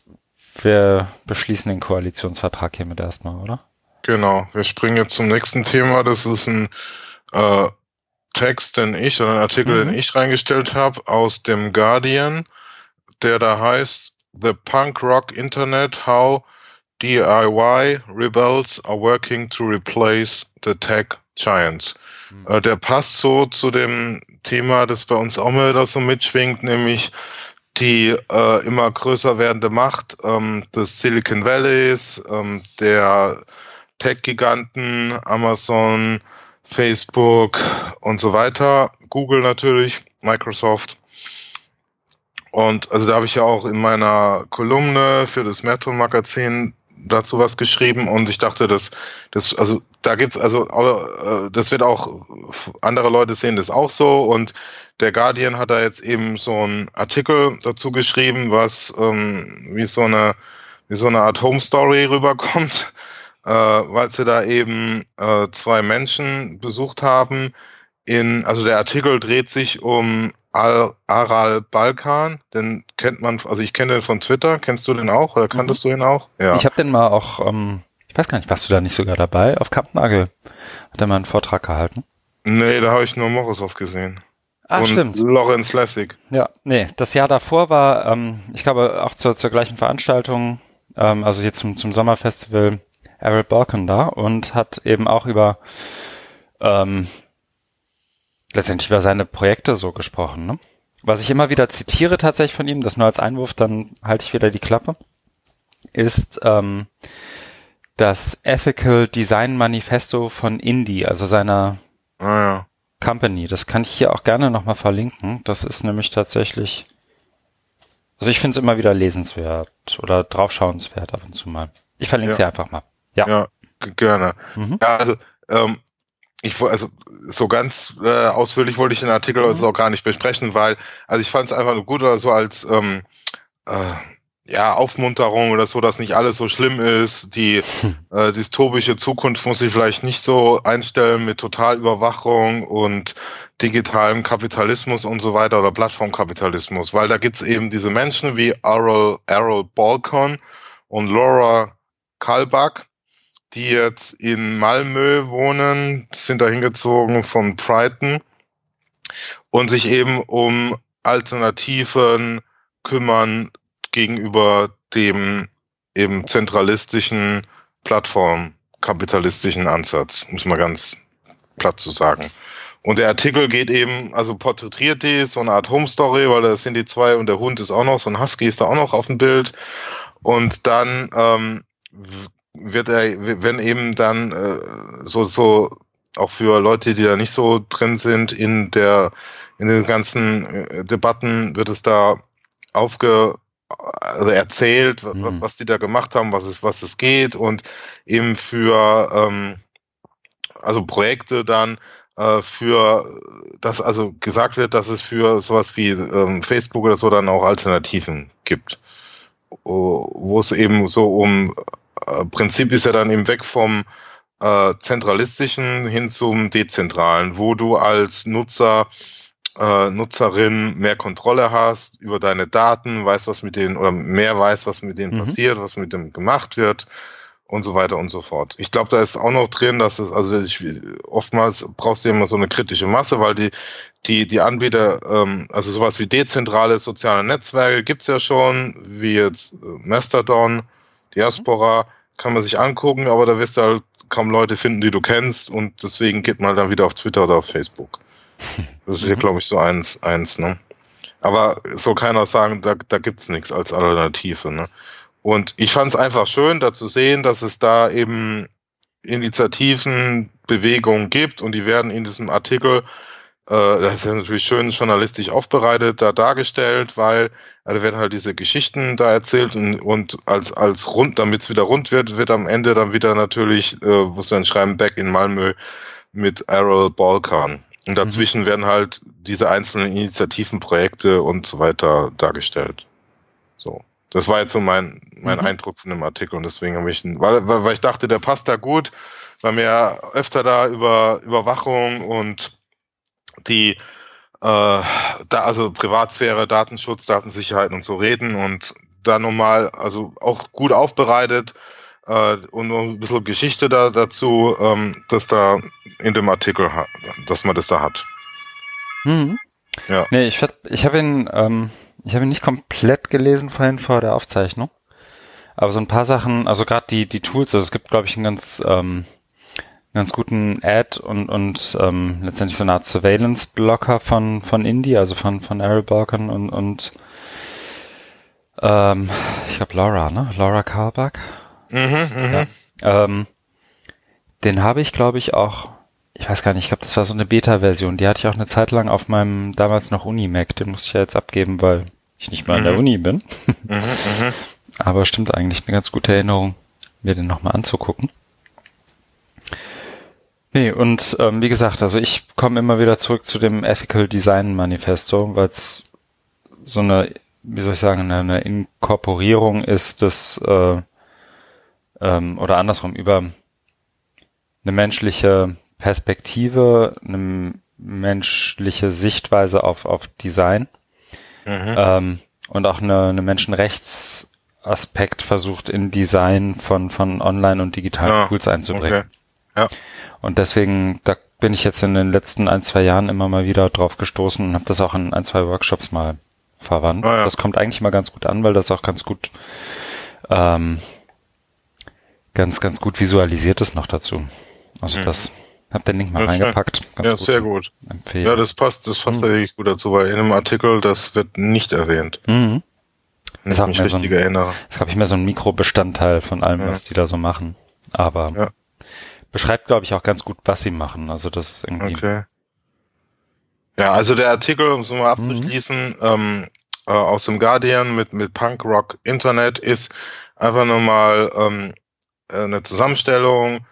wir beschließen den Koalitionsvertrag hiermit erstmal, oder? Genau. Wir springen jetzt zum nächsten Thema. Das ist ein äh, Text, den ich, oder ein Artikel, Mhm. den ich reingestellt habe aus dem Guardian, der da heißt The Punk Rock Internet, How DIY Rebels are working to replace the tech giants. Äh, der passt so zu dem Thema, das bei uns auch mal da so mitschwingt, nämlich die äh, immer größer werdende Macht ähm, des Silicon Valleys, ähm, der Tech-Giganten, Amazon, Facebook und so weiter, Google natürlich, Microsoft. Und also da habe ich ja auch in meiner Kolumne für das Merton-Magazin dazu was geschrieben und ich dachte, dass das, also da gibt's also, äh, das wird auch, andere Leute sehen das auch so und der Guardian hat da jetzt eben so einen Artikel dazu geschrieben, was ähm, wie so eine, wie so eine Art Home Story rüberkommt, äh, weil sie da eben äh, zwei Menschen besucht haben. In, also der Artikel dreht sich um Aral Balkan, den kennt man, also ich kenne den von Twitter, kennst du den auch oder kanntest du ihn auch? Ja. Ich habe den mal auch, ähm, ich weiß gar nicht, warst du da nicht sogar dabei? Auf Kampnagel hat er mal einen Vortrag gehalten. nee, da habe ich nur Morrisov gesehen. Ah, und stimmt. Lorenz Lessig. Ja, nee, das Jahr davor war, ähm, ich glaube, auch zur, zur gleichen Veranstaltung, ähm, also hier zum, zum Sommerfestival, Errol Balkan da und hat eben auch über ähm, letztendlich über seine Projekte so gesprochen. Ne? Was ich immer wieder zitiere tatsächlich von ihm, das nur als Einwurf, dann halte ich wieder die Klappe, ist ähm, das Ethical Design Manifesto von Indie, also seiner Ah ja. Company. Das kann ich hier auch gerne nochmal verlinken. Das ist nämlich tatsächlich, also ich finde es immer wieder lesenswert oder draufschauenswert ab und zu mal. Ich verlinke es Ja. hier einfach mal. Ja. Ja, gerne. Mhm. Ja, also ähm, ich also so ganz äh, ausführlich wollte ich den Artikel Mhm. also auch gar nicht besprechen, weil also ich fand es einfach nur gut oder so als ähm, äh, ja Aufmunterung oder so, dass nicht alles so schlimm ist. Die äh, dystopische Zukunft muss sich vielleicht nicht so einstellen mit Totalüberwachung und digitalem Kapitalismus und so weiter oder Plattformkapitalismus, weil da gibt's eben diese Menschen wie Errol, Errol Balcon und Laura Kalbach, die jetzt in Malmö wohnen, sind da hingezogen von Brighton und sich eben um Alternativen kümmern gegenüber dem eben zentralistischen Plattformkapitalistischen Ansatz, muss man ganz platt zu sagen. Und der Artikel geht eben, also porträtiert die, so eine Art Home Story, weil da sind die zwei und der Hund ist auch noch, so ein Husky ist da auch noch auf dem Bild. Und dann ähm, wird er, wenn eben dann äh, so, so auch für Leute, die da nicht so drin sind in der, in den ganzen äh, Debatten, wird es da aufge, also erzählt, mhm. was die da gemacht haben, was es, was es geht und eben für, ähm, also Projekte dann äh, für das also gesagt wird, dass es für sowas wie ähm, Facebook oder so dann auch Alternativen gibt, wo es eben so um äh, Prinzip ist ja dann eben weg vom äh, zentralistischen hin zum dezentralen, wo du als Nutzer äh, Nutzerin mehr Kontrolle hast über deine Daten, weißt, was mit denen oder mehr weiß, was mit denen mhm. passiert, was mit dem gemacht wird und so weiter und so fort. Ich glaube, da ist auch noch drin, dass es, also ich, oftmals brauchst du immer so eine kritische Masse, weil die, die, die Anbieter, ähm, also sowas wie dezentrale soziale Netzwerke gibt's ja schon, wie jetzt äh, Mastodon, Diaspora, kann man sich angucken, aber da wirst du halt kaum Leute finden, die du kennst und deswegen geht man dann wieder auf Twitter oder auf Facebook. Das ist hier, mhm. glaube ich, so eins, eins, ne? Aber so keiner sagen, da, da gibt's nichts als Alternative, ne? Und ich fand es einfach schön, da zu sehen, dass es da eben Initiativen, Bewegungen gibt und die werden in diesem Artikel, das ist ja natürlich schön journalistisch aufbereitet, da dargestellt, weil ja, da werden halt diese Geschichten da erzählt und, und als, als rund, damit es wieder rund wird, wird am Ende dann wieder natürlich, äh, muss dann schreiben, Back in Malmö mit Errol Balkan. Und dazwischen mhm. werden halt diese einzelnen Initiativen, Projekte und so weiter dargestellt. So. Das war jetzt so mein, mein mhm. Eindruck von dem Artikel und deswegen habe ich, weil, weil, weil ich dachte, der passt da gut, weil wir ja öfter da über Überwachung und die äh, da also Privatsphäre, Datenschutz, Datensicherheit und so reden und da nochmal, also auch gut aufbereitet äh, und noch ein bisschen Geschichte da dazu, ähm, dass da in dem Artikel, dass man das da hat. Mhm. Ja. Nee, ich, ich habe ihn, ähm, ich habe ihn nicht komplett gelesen vorhin vor der Aufzeichnung. Aber so ein paar Sachen, also gerade die, die Tools, also es gibt, glaube ich, einen ganz, ähm, ganz guten Ad und, und ähm, letztendlich so eine Art Surveillance-Blocker von, von Indie, also von, von Errol Balkan und, und ähm, ich glaube Laura, ne? Laura Carback. Mhm, mh. ja. ähm, den habe ich, glaube ich, auch ich weiß gar nicht, ich glaube, das war so eine Beta-Version. Die hatte ich auch eine Zeit lang auf meinem damals noch Uni-Mac. Den musste ich ja jetzt abgeben, weil ich nicht mal mhm. an der. Uni bin. Mhm, mhm, Aber stimmt eigentlich eine ganz gute Erinnerung, mir den nochmal anzugucken. Nee, und ähm, wie gesagt, also ich komme immer wieder zurück zu dem Ethical Design Manifesto, weil es so eine, wie soll ich sagen, eine Inkorporierung ist des äh, ähm, oder andersrum über eine menschliche Perspektive, eine menschliche Sichtweise auf, auf Design mhm. ähm, und auch eine, eine Menschenrechtsaspekt versucht in Design von, von Online- und digitalen ja, Tools einzubringen. Okay. Ja. Und deswegen, da bin ich jetzt in den letzten ein, zwei Jahren immer mal wieder drauf gestoßen und habe das auch in ein, zwei Workshops mal verwandt. Ah, ja. Das kommt eigentlich mal ganz gut an, weil das auch ganz gut ähm, ganz, ganz gut visualisiert ist noch dazu. Also mhm. das hab den Link mal ja, reingepackt. Ja, gut sehr gut. Empfehlen. Ja, das passt, das passt mhm. wirklich gut dazu, weil in einem Artikel, das wird nicht erwähnt. Mhm. Nicht mich richtig so ein, erinnere. Das glaube ich, mehr so ein Mikrobestandteil von allem, ja. was die da so machen. Aber ja. Beschreibt, glaube ich, auch ganz gut, was sie machen. Also das ist irgendwie. Okay. Ja, also der Artikel, um es mal abzuschließen, mhm. ähm, äh, aus dem Guardian mit, mit Punk Rock Internet ist einfach nochmal ähm, eine Zusammenstellung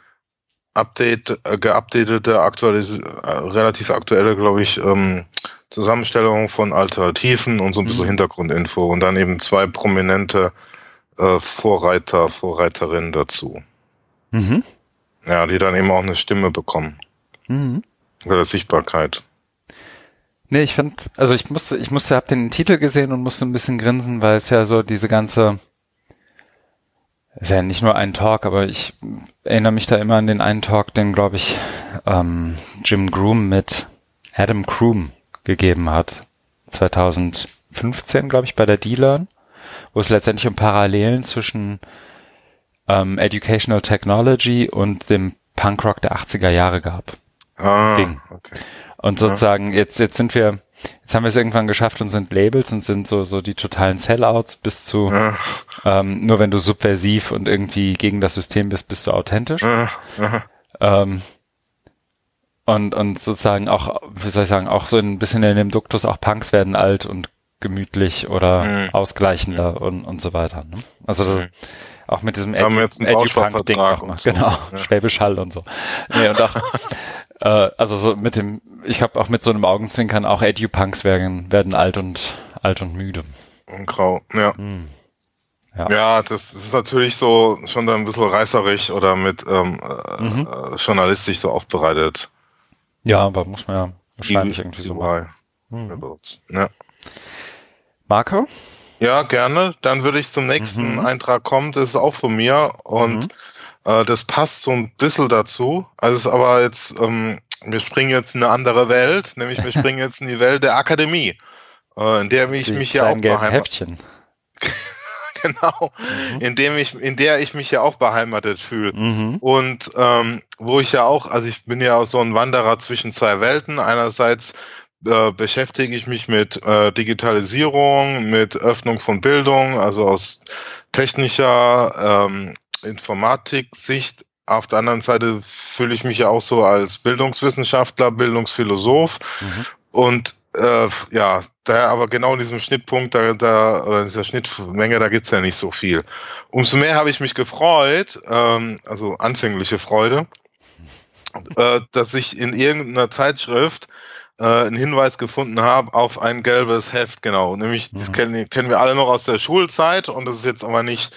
Update, äh, geupdatete, aktualis äh, relativ aktuelle, glaube ich, ähm, Zusammenstellung von Alternativen und so ein bisschen mhm. Hintergrundinfo und dann eben zwei prominente äh, Vorreiter, Vorreiterinnen dazu. Mhm. Ja, die dann eben auch eine Stimme bekommen. Mhm. Oder Sichtbarkeit. Nee, ich finde, also ich musste, ich musste, hab den Titel gesehen und musste ein bisschen grinsen, weil es ja so diese ganze ist ja nicht nur ein Talk, aber ich erinnere mich da immer an den einen Talk, den, glaube ich, ähm, Jim Groom mit Adam Kroom gegeben hat. 2015, glaube ich, bei der D-Learn, wo es letztendlich um Parallelen zwischen ähm, Educational Technology und dem Punkrock der 80er Jahre gab. Ah, Ding. okay. Und sozusagen, ja. jetzt, jetzt sind wir, jetzt haben wir es irgendwann geschafft und sind Labels und sind so, so die totalen Sellouts bis zu, ähm, nur wenn du subversiv und irgendwie gegen das System bist, bist du authentisch. Ähm, und, und sozusagen auch, wie soll ich sagen, auch so ein bisschen in dem Duktus, auch Punks werden alt und gemütlich oder mhm. ausgleichender mhm. und, und so weiter. Ne? Also mhm. Auch mit diesem Edu, Edu-Punk-Ding nochmal. So, genau, ja. Schwäbisch Hall und so. Nee, und auch, äh, also so mit dem, ich habe auch mit so einem Augenzwinkern, auch Edu-Punks werden, werden alt und alt und müde. Und grau, ja. Mhm. Ja. ja, das ist natürlich so schon ein bisschen reißerig oder mit ähm, mhm. äh, journalistisch so aufbereitet. Ja, aber muss man ja wahrscheinlich irgendwie so machen. Mhm. Ja. Marco? Ja, gerne. Dann würde ich zum nächsten mhm. Eintrag kommen. Das ist auch von mir und mhm. äh, das passt so ein bisschen dazu. Also es ist aber jetzt, ähm, wir springen jetzt in eine andere Welt, nämlich wir springen jetzt in die Welt der Akademie, äh, in der ich die mich ja auch beheimatet. genau, mhm. in dem ich, in der ich mich ja auch beheimatet fühle. Mhm. Und ähm, wo ich ja auch, also ich bin ja auch so ein Wanderer zwischen zwei Welten. Einerseits äh, beschäftige ich mich mit äh, Digitalisierung, mit Öffnung von Bildung, also aus technischer ähm, Informatik-Sicht. Auf der anderen Seite fühle ich mich ja auch so als Bildungswissenschaftler, Bildungsphilosoph. Mhm. Und äh, ja, da aber genau in diesem Schnittpunkt, da, da oder in dieser Schnittmenge, da gibt's ja nicht so viel. Umso mehr habe ich mich gefreut, ähm, also anfängliche Freude, äh, dass ich in irgendeiner Zeitschrift äh, einen Hinweis gefunden habe auf ein gelbes Heft, genau. Nämlich, mhm. das kennen, kennen wir alle noch aus der Schulzeit und das ist jetzt aber nicht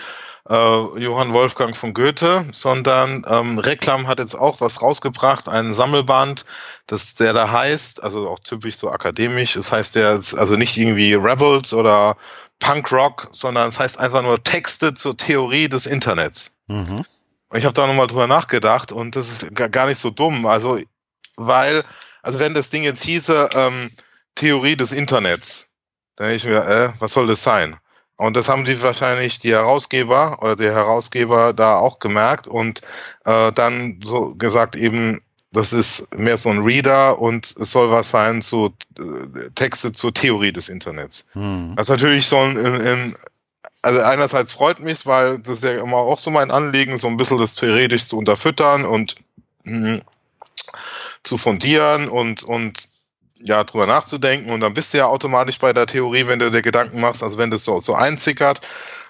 äh, Johann Wolfgang von Goethe, sondern ähm, Reklam hat jetzt auch was rausgebracht, einen Sammelband, das der da heißt, also auch typisch so akademisch, es das heißt der also nicht irgendwie Rebels oder Punk Rock, sondern es heißt einfach nur Texte zur Theorie des Internets. Mhm. Ich habe da nochmal drüber nachgedacht und das ist gar nicht so dumm, also weil, also wenn das Ding jetzt hieße ähm, Theorie des Internets, dann denke ich mir, äh, was soll das sein? Und das haben die wahrscheinlich die Herausgeber oder der Herausgeber da auch gemerkt und äh, dann so gesagt eben, das ist mehr so ein Reader und es soll was sein zu äh, Texte zur Theorie des Internets. Hm. Das ist natürlich so ein, in, in, also einerseits freut mich, weil das ist ja immer auch so mein Anliegen, so ein bisschen das theoretisch zu unterfüttern und mh, zu fundieren und, und ja, drüber nachzudenken und dann bist du ja automatisch bei der Theorie, wenn du dir Gedanken machst, also wenn das so, so einzickert.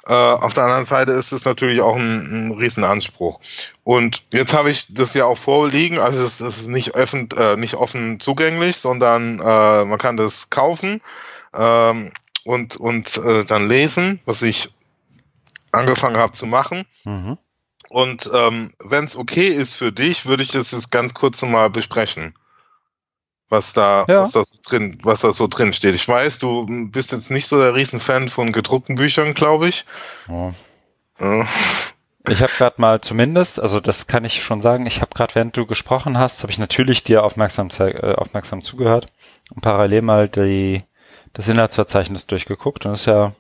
Äh, auf der anderen Seite ist es natürlich auch ein, ein Riesenanspruch. Und jetzt habe ich das ja auch vorliegen, also es, es ist nicht offen, äh, nicht offen zugänglich, sondern äh, man kann das kaufen ähm, und, und äh, dann lesen, was ich angefangen habe zu machen. Mhm. Und ähm, wenn es okay ist für dich, würde ich das jetzt ganz kurz mal besprechen was da, ja. was da so drin, was da so drin steht. Ich weiß, du bist jetzt nicht so der Riesenfan von gedruckten Büchern, glaube ich. Oh. Ich habe gerade mal zumindest, also das kann ich schon sagen, ich habe gerade, während du gesprochen hast, habe ich natürlich dir aufmerksam, äh, aufmerksam zugehört und parallel mal die, das Inhaltsverzeichnis durchgeguckt und es ist ja,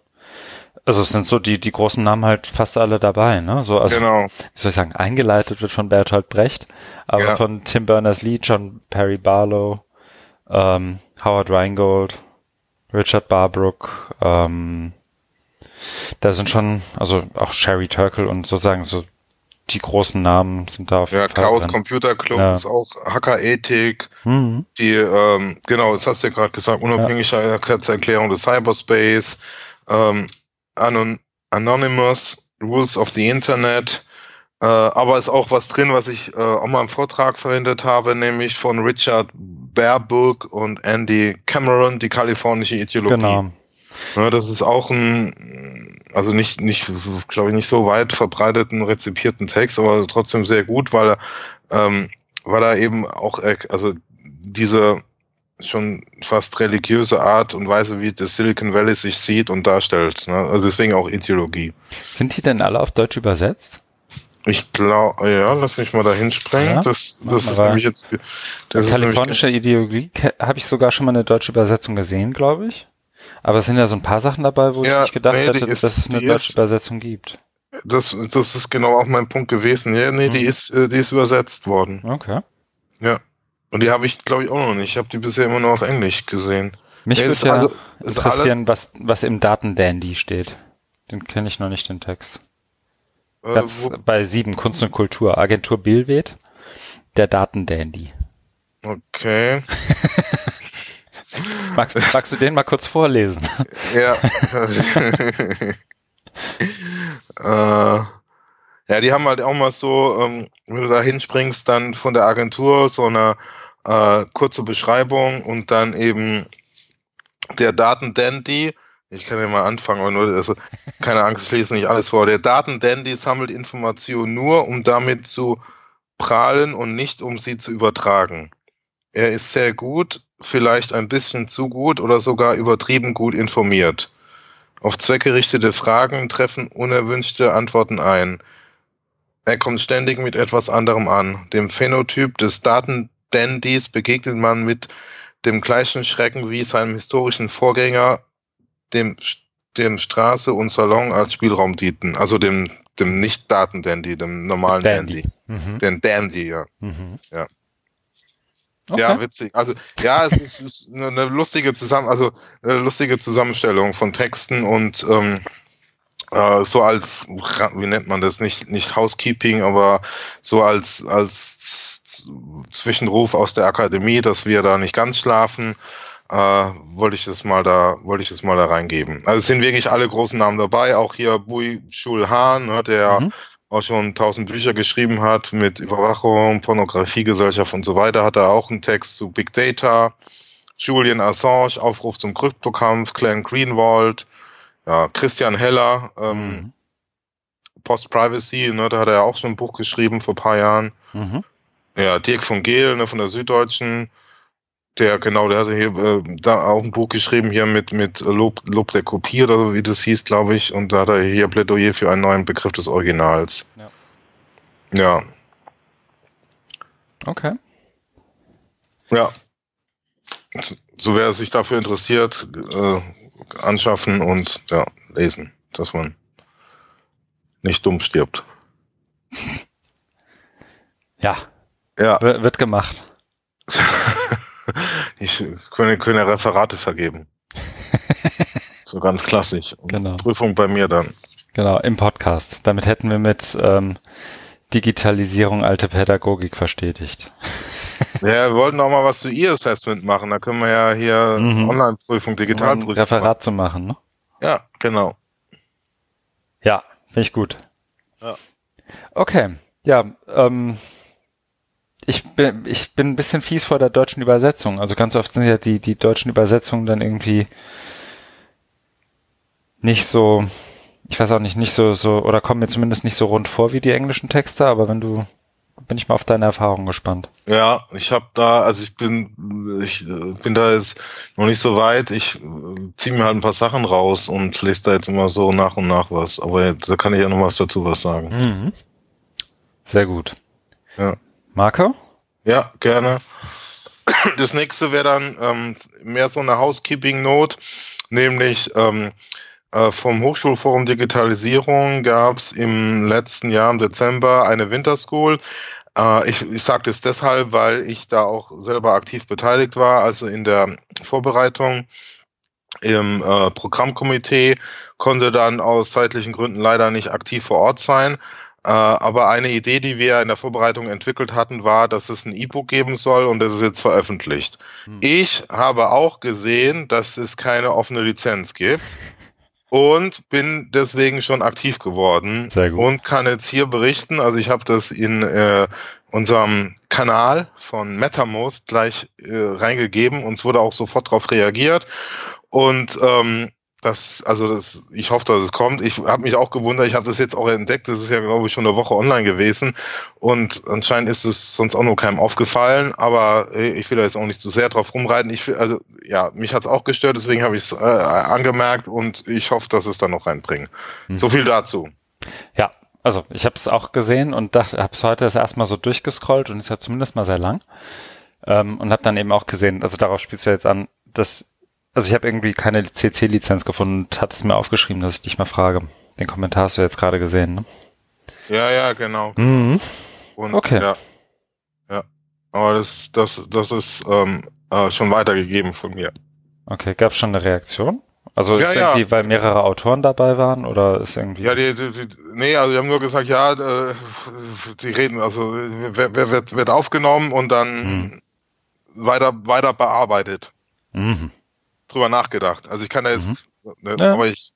also es sind so die, die großen Namen halt fast alle dabei, ne? So, also, genau. wie soll ich sagen, eingeleitet wird von Bertolt Brecht, aber ja. von Tim Berners-Lee, John Perry Barlow, ähm, Howard Reingold, Richard Barbrook, ähm, da sind schon, also auch Sherry Turkle und sozusagen so die großen Namen sind da auf jeden ja, Fall. Ja, Chaos Computer Club ja. ist auch Hackerethik. Mhm. Die, ähm, genau, das hast du ja gerade gesagt, unabhängige ja. Erklärung des Cyberspace, ähm, Anon Anonymous, Rules of the Internet, äh, aber ist auch was drin, was ich äh, auch mal im Vortrag verwendet habe, nämlich von Richard Baerbock und Andy Cameron, die kalifornische Ideologie. Genau. Ja, das ist auch ein, also nicht, nicht, glaube ich, nicht so weit verbreiteten, rezipierten Text, aber trotzdem sehr gut, weil er, ähm, weil er eben auch, also diese schon fast religiöse Art und Weise, wie das Silicon Valley sich sieht und darstellt. Ne? Also deswegen auch Ideologie. Sind die denn alle auf Deutsch übersetzt? Ich glaube, ja, lass mich mal da hinspringen. Ja, das, das ist nämlich jetzt. Das kalifornische nämlich, Ideologie habe ich sogar schon mal eine deutsche Übersetzung gesehen, glaube ich. Aber es sind ja so ein paar Sachen dabei, wo ja, ich nicht gedacht nee, hätte, ist, dass es eine deutsche ist, Übersetzung gibt. Das, das ist genau auch mein Punkt gewesen. Ja, nee, hm. die ist, äh, die ist übersetzt worden. Okay. Ja. Und die habe ich, glaube ich, auch noch nicht. Ich habe die bisher immer nur auf Englisch gesehen. Mich würde ja also, interessieren, was, was im Datendandy steht. Den kenne ich noch nicht, den Text. Äh, Platz bei sieben, Kunst und Kultur, Agentur Billwed, der Datendandy. Okay. magst, magst du den mal kurz vorlesen? Ja. äh, ja, die haben halt auch mal so, ähm, wenn du da hinspringst, dann von der Agentur so eine äh, kurze Beschreibung und dann eben der Datendandy. Ich kann ja mal anfangen, aber nur, also, keine Angst, ich lese nicht alles vor. Der Datendandy sammelt Informationen nur, um damit zu prahlen und nicht, um sie zu übertragen. Er ist sehr gut, vielleicht ein bisschen zu gut oder sogar übertrieben gut informiert. Auf zweckgerichtete Fragen treffen unerwünschte Antworten ein. Er kommt ständig mit etwas anderem an. Dem Phänotyp des Datendandys begegnet man mit dem gleichen Schrecken wie seinem historischen Vorgänger, dem, dem Straße und Salon als Spielraum dienten. Also dem, dem Nicht-Daten-Dandy, dem normalen Dandy. Dandy. Mhm. Den Dandy, ja. Mhm. ja. Okay. Ja, witzig. Also ja, es ist eine lustige Zusammen, also eine lustige Zusammenstellung von Texten und ähm, äh, so als wie nennt man das nicht nicht Housekeeping, aber so als als Zwischenruf aus der Akademie, dass wir da nicht ganz schlafen. Äh, wollte ich das mal da wollte ich das mal da reingeben. Also es sind wirklich alle großen Namen dabei, auch hier Bui Schul Han, ne, der mhm auch schon tausend Bücher geschrieben hat mit Überwachung, Pornografiegesellschaft und so weiter, hat er auch einen Text zu Big Data, Julian Assange, Aufruf zum Kryptokampf, Glenn Greenwald, ja, Christian Heller, ähm, mhm. Post-Privacy, ne, da hat er auch schon ein Buch geschrieben vor ein paar Jahren. Mhm. Ja, Dirk von Gehl ne, von der Süddeutschen, der, genau, der hatte hier äh, da auch ein Buch geschrieben hier mit, mit Lob, Lob der Kopie oder so, wie das hieß, glaube ich. Und da hat er hier Plädoyer für einen neuen Begriff des Originals. Ja. Ja. Okay. Ja. So wer sich dafür interessiert, äh, anschaffen und ja, lesen, dass man nicht dumm stirbt. Ja. Ja. Wird gemacht. Ich könnte, könnte Referate vergeben. so ganz klassisch. Und genau. Prüfung bei mir dann. Genau, im Podcast. Damit hätten wir mit ähm, Digitalisierung alte Pädagogik verstetigt. ja, wir wollten auch mal was zu E-Assessment machen. Da können wir ja hier mhm. Online-Prüfung, Digitalprüfung. Um Referat machen. zu machen, ne? Ja, genau. Ja, finde ich gut. Ja. Okay, ja, ähm, ich bin, ich bin ein bisschen fies vor der deutschen Übersetzung. Also ganz oft sind ja die, die deutschen Übersetzungen dann irgendwie nicht so, ich weiß auch nicht, nicht so, so, oder kommen mir zumindest nicht so rund vor wie die englischen Texte, aber wenn du, bin ich mal auf deine Erfahrung gespannt. Ja, ich habe da, also ich bin, ich bin da jetzt noch nicht so weit. Ich ziehe mir halt ein paar Sachen raus und lese da jetzt immer so nach und nach was. Aber da kann ich ja noch was dazu was sagen. Mhm. Sehr gut. Ja. Marco? Ja, gerne. Das nächste wäre dann ähm, mehr so eine Housekeeping-Note, nämlich ähm, äh, vom Hochschulforum Digitalisierung gab es im letzten Jahr im Dezember eine Winterschool. Äh, ich ich sage das deshalb, weil ich da auch selber aktiv beteiligt war, also in der Vorbereitung im äh, Programmkomitee, konnte dann aus zeitlichen Gründen leider nicht aktiv vor Ort sein. Äh, aber eine Idee, die wir in der Vorbereitung entwickelt hatten, war, dass es ein E-Book geben soll und das ist jetzt veröffentlicht. Hm. Ich habe auch gesehen, dass es keine offene Lizenz gibt und bin deswegen schon aktiv geworden und kann jetzt hier berichten. Also ich habe das in äh, unserem Kanal von MetaMost gleich äh, reingegeben und es wurde auch sofort darauf reagiert. Und ähm, das, also das, ich hoffe, dass es kommt. Ich habe mich auch gewundert, ich habe das jetzt auch entdeckt, das ist ja, glaube ich, schon eine Woche online gewesen und anscheinend ist es sonst auch nur keinem aufgefallen, aber äh, ich will da jetzt auch nicht zu sehr drauf rumreiten. Ich, also ja, mich hat's auch gestört, deswegen habe ich es äh, angemerkt und ich hoffe, dass es dann noch reinbringen. Hm. So viel dazu. Ja, also ich habe es auch gesehen und dachte, habe es heute das erstmal so durchgescrollt und ist ja zumindest mal sehr lang. Ähm, und habe dann eben auch gesehen, also darauf spielst du jetzt an, dass also ich habe irgendwie keine CC-Lizenz gefunden und hat es mir aufgeschrieben, dass ich dich mal frage. Den Kommentar hast du jetzt gerade gesehen, ne? Ja, ja, genau. Mhm. Und, okay. Ja. ja. aber das, das, das ist ähm, äh, schon weitergegeben von mir. Okay, gab es schon eine Reaktion? Also ist Ja, ja. irgendwie, weil mehrere Autoren dabei waren oder ist irgendwie. Ja, die, die, die, nee, also die haben nur gesagt, ja, äh, die reden, also wer, wer wird, wird aufgenommen und dann Hm. weiter, weiter bearbeitet, Mhm. Drüber nachgedacht. Also ich kann da jetzt, ne, Ja. aber ich,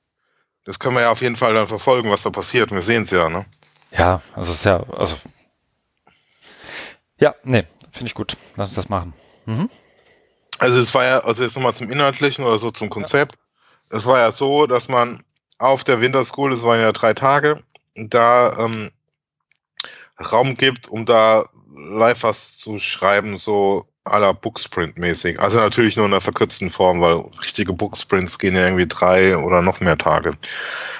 das können wir ja auf jeden Fall dann verfolgen, was da passiert. Wir sehen es ja, ne? Ja, also es ist ja, also. Ja, nee, finde ich gut. Lass uns das machen. Mhm. Also es war ja, also jetzt nochmal zum Inhaltlichen oder so zum Konzept. Es war ja so, dass man auf der Winterschool, es waren ja drei Tage, da ähm, Raum gibt, um da live was zu schreiben, so la Booksprint-mäßig. Also natürlich nur in einer verkürzten Form, weil richtige Booksprints gehen ja irgendwie drei oder noch mehr Tage.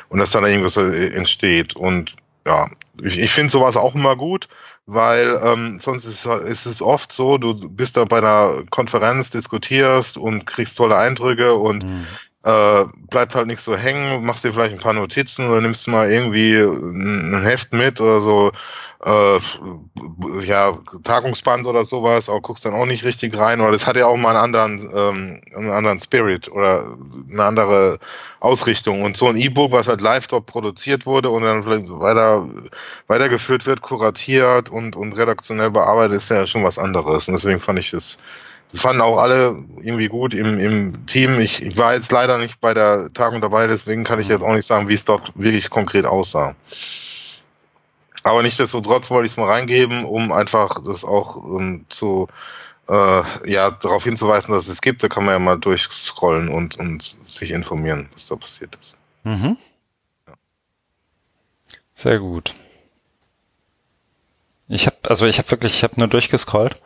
Und dass dann irgendwas entsteht. Und ja, ich, ich finde sowas auch immer gut, weil ähm, sonst ist, ist es oft so, du bist da bei einer Konferenz, diskutierst und kriegst tolle Eindrücke und Mhm. Äh, bleibt halt nicht so hängen, machst dir vielleicht ein paar Notizen oder nimmst mal irgendwie ein, Heft mit oder so, äh, ja, Tagungsband oder sowas, aber guckst dann auch nicht richtig rein, weil das hat ja auch mal einen anderen, ähm, einen anderen Spirit oder eine andere Ausrichtung. Und so ein E-Book, was halt live dort produziert wurde und dann vielleicht weiter, weitergeführt wird, kuratiert und, und redaktionell bearbeitet, ist ja schon was anderes. Und deswegen fand ich es das fanden auch alle irgendwie gut im, im Team. Ich, ich war jetzt leider nicht bei der Tagung dabei, deswegen kann ich jetzt auch nicht sagen, wie es dort wirklich konkret aussah. Aber nichtsdestotrotz wollte ich es mal reingeben, um einfach das auch ähm, zu äh, ja darauf hinzuweisen, dass es gibt. Da kann man ja mal durchscrollen und, und sich informieren, was da passiert ist. Mhm. Sehr gut. Ich habe also ich habe wirklich, ich habe nur durchgescrollt.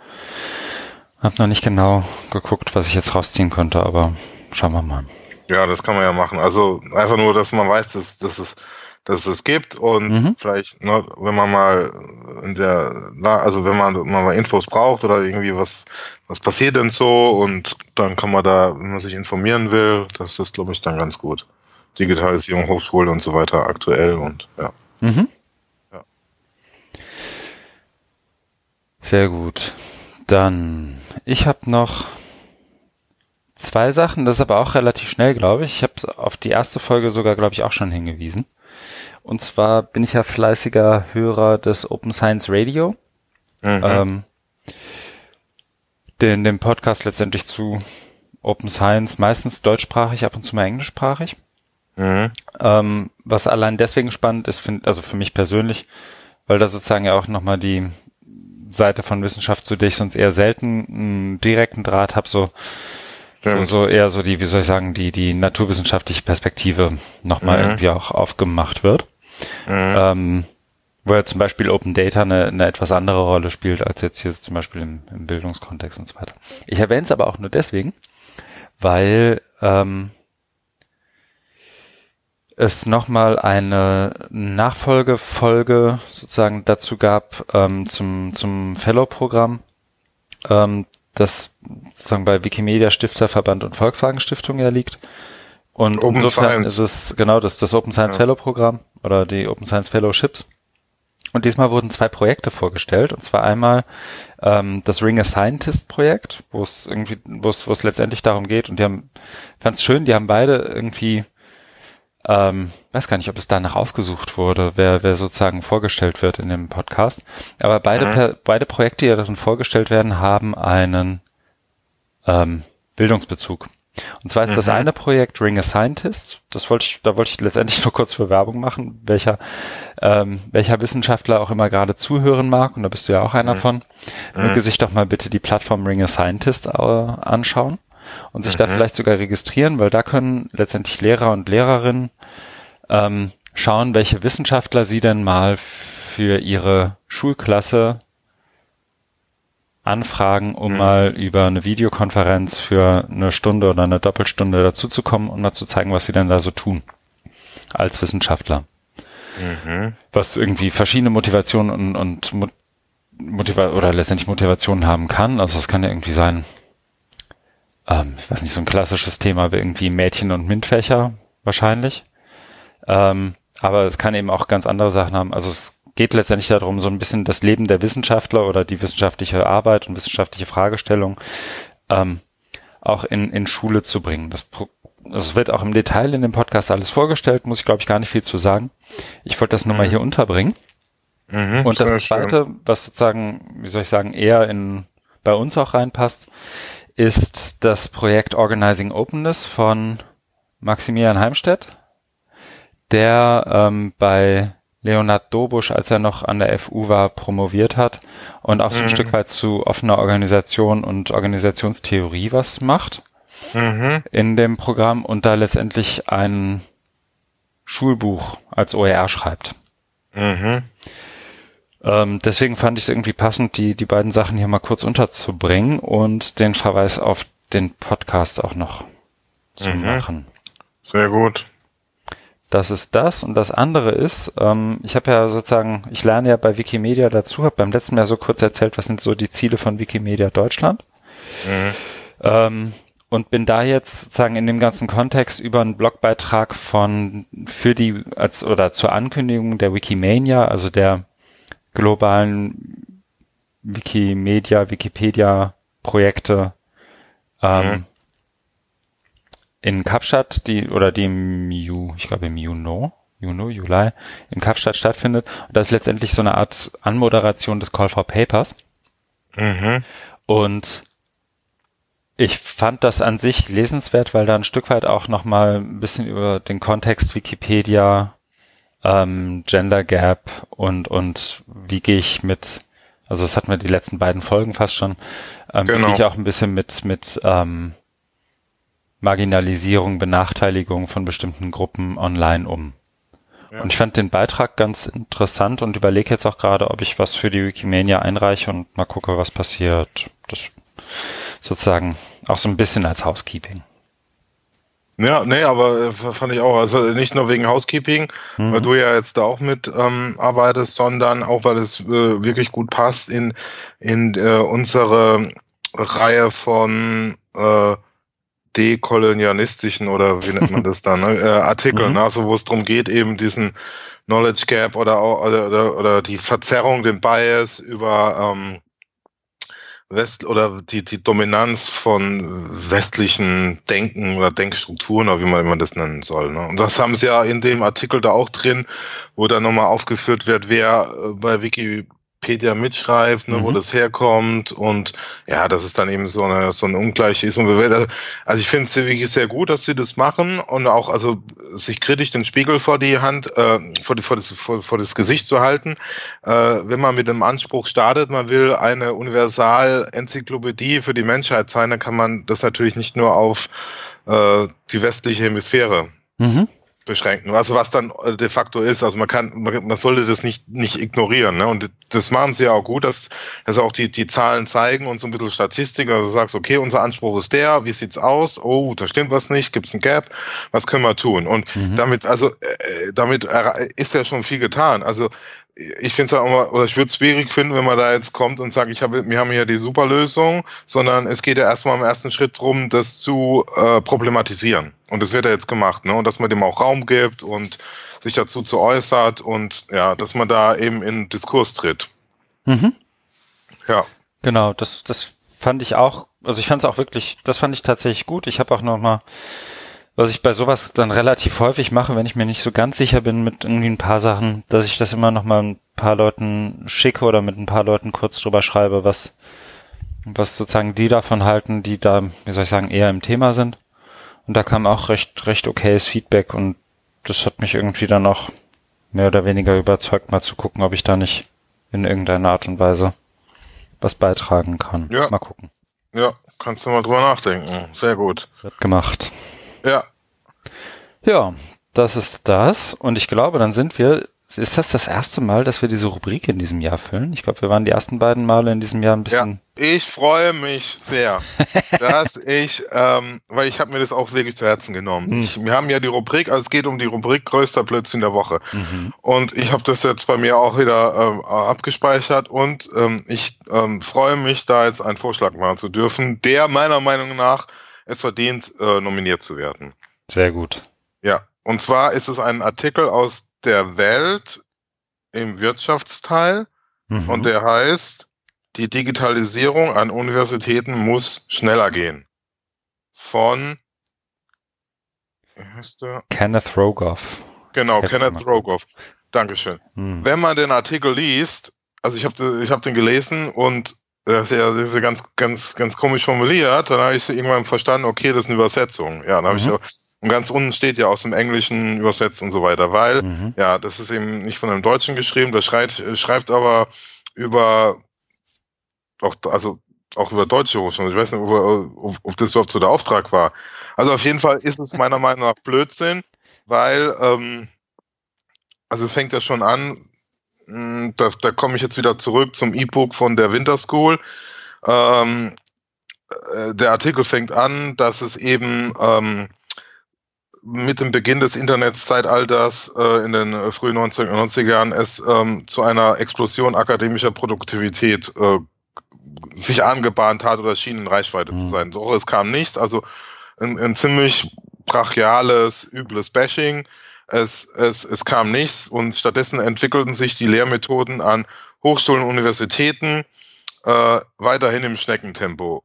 Hab noch nicht genau geguckt, was ich jetzt rausziehen konnte, aber schauen wir mal. Ja, das kann man ja machen. Also einfach nur, dass man weiß, dass, dass es dass es gibt und Mhm. vielleicht, ne, wenn man mal in der, also wenn man, wenn man mal Infos braucht oder irgendwie was, was passiert denn so und dann kann man da, wenn man sich informieren will, das ist, glaube ich, dann ganz gut. Digitalisierung, Hochschule und so weiter aktuell und ja. Mhm. Ja. Sehr gut. Dann, ich habe noch zwei Sachen, das ist aber auch relativ schnell, glaube ich. Ich habe auf die erste Folge sogar, glaube ich, auch schon hingewiesen. Und zwar bin ich ja fleißiger Hörer des Open Science Radio, Mhm. ähm, den, dem Podcast letztendlich zu Open Science, meistens deutschsprachig, ab und zu mal englischsprachig. mhm. Ähm, was allein deswegen spannend ist, find, also für mich persönlich, weil da sozusagen ja auch nochmal die Seite von Wissenschaft, zu der ich sonst eher selten einen direkten Draht habe, so, so, so eher so die, wie soll ich sagen, die, die naturwissenschaftliche Perspektive nochmal Mhm. irgendwie auch aufgemacht wird. Mhm. Ähm, wo ja zum Beispiel Open Data eine, eine etwas andere Rolle spielt als jetzt hier zum Beispiel im, im Bildungskontext und so weiter. Ich erwähne es aber auch nur deswegen, weil ähm, es nochmal eine Nachfolgefolge sozusagen dazu gab ähm, zum, zum Fellow-Programm, ähm, das sozusagen bei Wikimedia Stifterverband und Volkswagen Stiftung ja liegt. Und Open insofern Science. ist es genau das, das Open Science Ja. Fellow Programm oder die Open Science Fellowships. Und diesmal wurden zwei Projekte vorgestellt. Und zwar einmal ähm, das Ring a Scientist Projekt, wo es irgendwie, wo es, wo es letztendlich darum geht. Und die haben, fand es schön, die haben beide irgendwie, ähm, weiß gar nicht, ob es danach ausgesucht wurde, wer, wer sozusagen vorgestellt wird in dem Podcast. Aber beide, Mhm. per, beide Projekte, die da drin vorgestellt werden, haben einen ähm, Bildungsbezug. Und zwar ist das Mhm. eine Projekt Ring a Scientist. Das wollte ich, da wollte ich letztendlich nur kurz für Werbung machen, welcher, ähm, welcher Wissenschaftler auch immer gerade zuhören mag. Und da bist du ja auch einer von. Möge sich doch mal bitte die Plattform Ring a Scientist äh, anschauen und sich da vielleicht sogar registrieren, weil da können letztendlich Lehrer und Lehrerinnen ähm, schauen, welche Wissenschaftler sie denn mal für ihre Schulklasse anfragen, um mal über eine Videokonferenz für eine Stunde oder eine Doppelstunde dazuzukommen und mal zu zeigen, was sie denn da so tun als Wissenschaftler. Mhm. Was irgendwie verschiedene Motivationen und, und Mo- Motiva oder letztendlich Motivationen haben kann. Also es kann ja irgendwie sein, ähm, ich weiß nicht, so ein klassisches Thema wie irgendwie Mädchen- und MINT-Fächer wahrscheinlich. Ähm, aber es kann eben auch ganz andere Sachen haben. Also es geht letztendlich darum, so ein bisschen das Leben der Wissenschaftler oder die wissenschaftliche Arbeit und wissenschaftliche Fragestellung ähm, auch in, in Schule zu bringen. Das, das wird auch im Detail in dem Podcast alles vorgestellt, muss ich glaube ich gar nicht viel zu sagen. Ich wollte das nur mhm. mal hier unterbringen. Mhm, und das Zweite, was sozusagen, wie soll ich sagen, eher in bei uns auch reinpasst, ist das Projekt Organizing Openness von Maximilian Heimstedt, der ähm, bei Leonard Dobusch, als er noch an der FU war, promoviert hat und auch so ein mhm. Stück weit zu offener Organisation und Organisationstheorie was macht mhm. in dem Programm und da letztendlich ein Schulbuch als OER schreibt. Mhm. Ähm, deswegen fand ich es irgendwie passend, die, die beiden Sachen hier mal kurz unterzubringen und den Verweis auf den Podcast auch noch zu mhm. machen. Sehr gut. Das ist das. Und das andere ist, ähm, ich habe ja sozusagen, ich lerne ja bei Wikimedia dazu, habe beim letzten Mal so kurz erzählt, was sind so die Ziele von Wikimedia Deutschland. Mhm. Ähm, und bin da jetzt sozusagen in dem ganzen Kontext über einen Blogbeitrag von für die als oder zur Ankündigung der Wikimania, also der globalen Wikimedia, Wikipedia Projekte ähm, mhm in Kapstadt, die, oder die im Ju, ich glaube im Juno, Juno, Juli, in Kapstadt stattfindet. Und das ist letztendlich so eine Art Anmoderation des Call for Papers. Mhm. Und ich fand das an sich lesenswert, weil da ein Stück weit auch nochmal ein bisschen über den Kontext Wikipedia, ähm, Gender Gap und, und wie gehe ich mit, also das hatten wir die letzten beiden Folgen fast schon, ähm, genau. wie gehe ich auch ein bisschen mit, mit ähm, Marginalisierung, Benachteiligung von bestimmten Gruppen online um. Ja. Und ich fand den Beitrag ganz interessant und überlege jetzt auch gerade, ob ich was für die Wikimania einreiche und mal gucke, was passiert. Das sozusagen auch so ein bisschen als Housekeeping. Ja, nee, aber äh, fand ich auch. Also nicht nur wegen Housekeeping, mhm. weil du ja jetzt da auch mit ähm, arbeitest, sondern auch, weil es äh, wirklich gut passt in, in äh, unsere Reihe von äh, dekolonialistischen oder wie nennt man das dann, ne, äh, Artikeln, mhm. also wo es darum geht, eben diesen Knowledge Gap oder, oder, oder, oder die Verzerrung, den Bias über ähm, West oder die, die Dominanz von westlichen Denken oder Denkstrukturen oder wie man, wie man das nennen soll. Ne? Und das haben sie ja in dem Artikel da auch drin, wo dann nochmal aufgeführt wird, wer äh, bei Wiki Wikipedia mitschreibt, ne, mhm. wo das herkommt und ja, dass es dann eben so eine so ein Ungleich ist. Und wir, also ich finde es wirklich sehr gut, dass sie das machen und auch also sich kritisch den Spiegel vor die Hand, äh, vor, die, vor, das, vor, vor das Gesicht zu halten, äh, wenn man mit dem Anspruch startet, man will eine Universal-Enzyklopädie für die Menschheit sein, dann kann man das natürlich nicht nur auf äh, die westliche Hemisphäre mhm beschränken. Also was dann äh, de facto ist, also man kann, man, man sollte das nicht nicht ignorieren. Ne? Und das machen sie ja auch gut, dass, dass auch die die Zahlen zeigen und so ein bisschen Statistik. Also du sagst, okay, unser Anspruch ist der, wie sieht's aus? Oh, da stimmt was nicht, gibt's ein Gap? Was können wir tun? Und mhm. damit, also äh, damit ist ja schon viel getan. Also ich finde es auch mal, oder ich würde es schwierig finden, wenn man da jetzt kommt und sagt, ich habe, wir haben hier die Superlösung, sondern es geht ja erstmal im ersten Schritt drum, das zu äh, problematisieren. Und das wird ja jetzt gemacht, ne? Und dass man dem auch Raum gibt und sich dazu zu äußert und ja, dass man da eben in Diskurs tritt. Mhm. Ja. Genau, das, das fand ich auch, also ich fand es auch wirklich, das fand ich tatsächlich gut. Ich habe auch noch mal was ich bei sowas dann relativ häufig mache, wenn ich mir nicht so ganz sicher bin mit irgendwie ein paar Sachen, dass ich das immer noch mal ein paar Leuten schicke oder mit ein paar Leuten kurz drüber schreibe, was, was sozusagen die davon halten, die da, wie soll ich sagen, eher im Thema sind. Und da kam auch recht, recht okayes Feedback und das hat mich irgendwie dann auch mehr oder weniger überzeugt, mal zu gucken, ob ich da nicht in irgendeiner Art und Weise was beitragen kann. Ja. Mal gucken. Ja, kannst du mal drüber nachdenken. Sehr gut. Wird gemacht. Ja. Ja, das ist das. Und ich glaube, dann sind wir. Ist das das erste Mal, dass wir diese Rubrik in diesem Jahr füllen? Ich glaube, wir waren die ersten beiden Male in diesem Jahr ein bisschen. Ja, ich freue mich sehr, dass ich, ähm, weil ich habe mir das auch wirklich zu Herzen genommen. Mhm. Ich, wir haben ja die Rubrik, also es geht um die Rubrik größter Blödsinn der Woche. Mhm. Und ich habe das jetzt bei mir auch wieder ähm, abgespeichert und ähm, ich ähm, freue mich, da jetzt einen Vorschlag machen zu dürfen, der meiner Meinung nach es verdient, äh, nominiert zu werden. Sehr gut. Ja, und zwar ist es ein Artikel aus der Welt im Wirtschaftsteil mhm. und der heißt, die Digitalisierung an Universitäten muss schneller gehen. Von Kenneth Rogoff. Genau, Kenneth Rogoff. Dankeschön. Hm. Wenn man den Artikel liest, also ich habe ich hab den gelesen und das ist ja, das ist ganz, ganz, ganz komisch formuliert, dann habe ich irgendwann verstanden, okay, das ist eine Übersetzung. Ja, dann habe mhm. ich und ganz unten steht ja aus dem Englischen übersetzt und so weiter, weil, mhm. ja, das ist eben nicht von einem Deutschen geschrieben, das schreibt, schreibt aber über, auch, also auch über deutsche Hochschulen. Ich weiß nicht, ob, ob, ob das überhaupt so der Auftrag war. Also auf jeden Fall ist es meiner Meinung nach Blödsinn, weil, ähm, also es fängt ja schon an, da, da komme ich jetzt wieder zurück zum E-Book von der Winter School. Ähm, äh, der Artikel fängt an, dass es eben ähm, mit dem Beginn des Internetzeitalters äh, in den äh, frühen 1990er Jahren es ähm, zu einer Explosion akademischer Produktivität äh, sich angebahnt hat oder schien in Reichweite mhm. zu sein. Doch es kam nichts, also ein, ein ziemlich brachiales, übles Bashing. Es, es, es kam nichts und stattdessen entwickelten sich die Lehrmethoden an Hochschulen und Universitäten äh, weiterhin im Schneckentempo.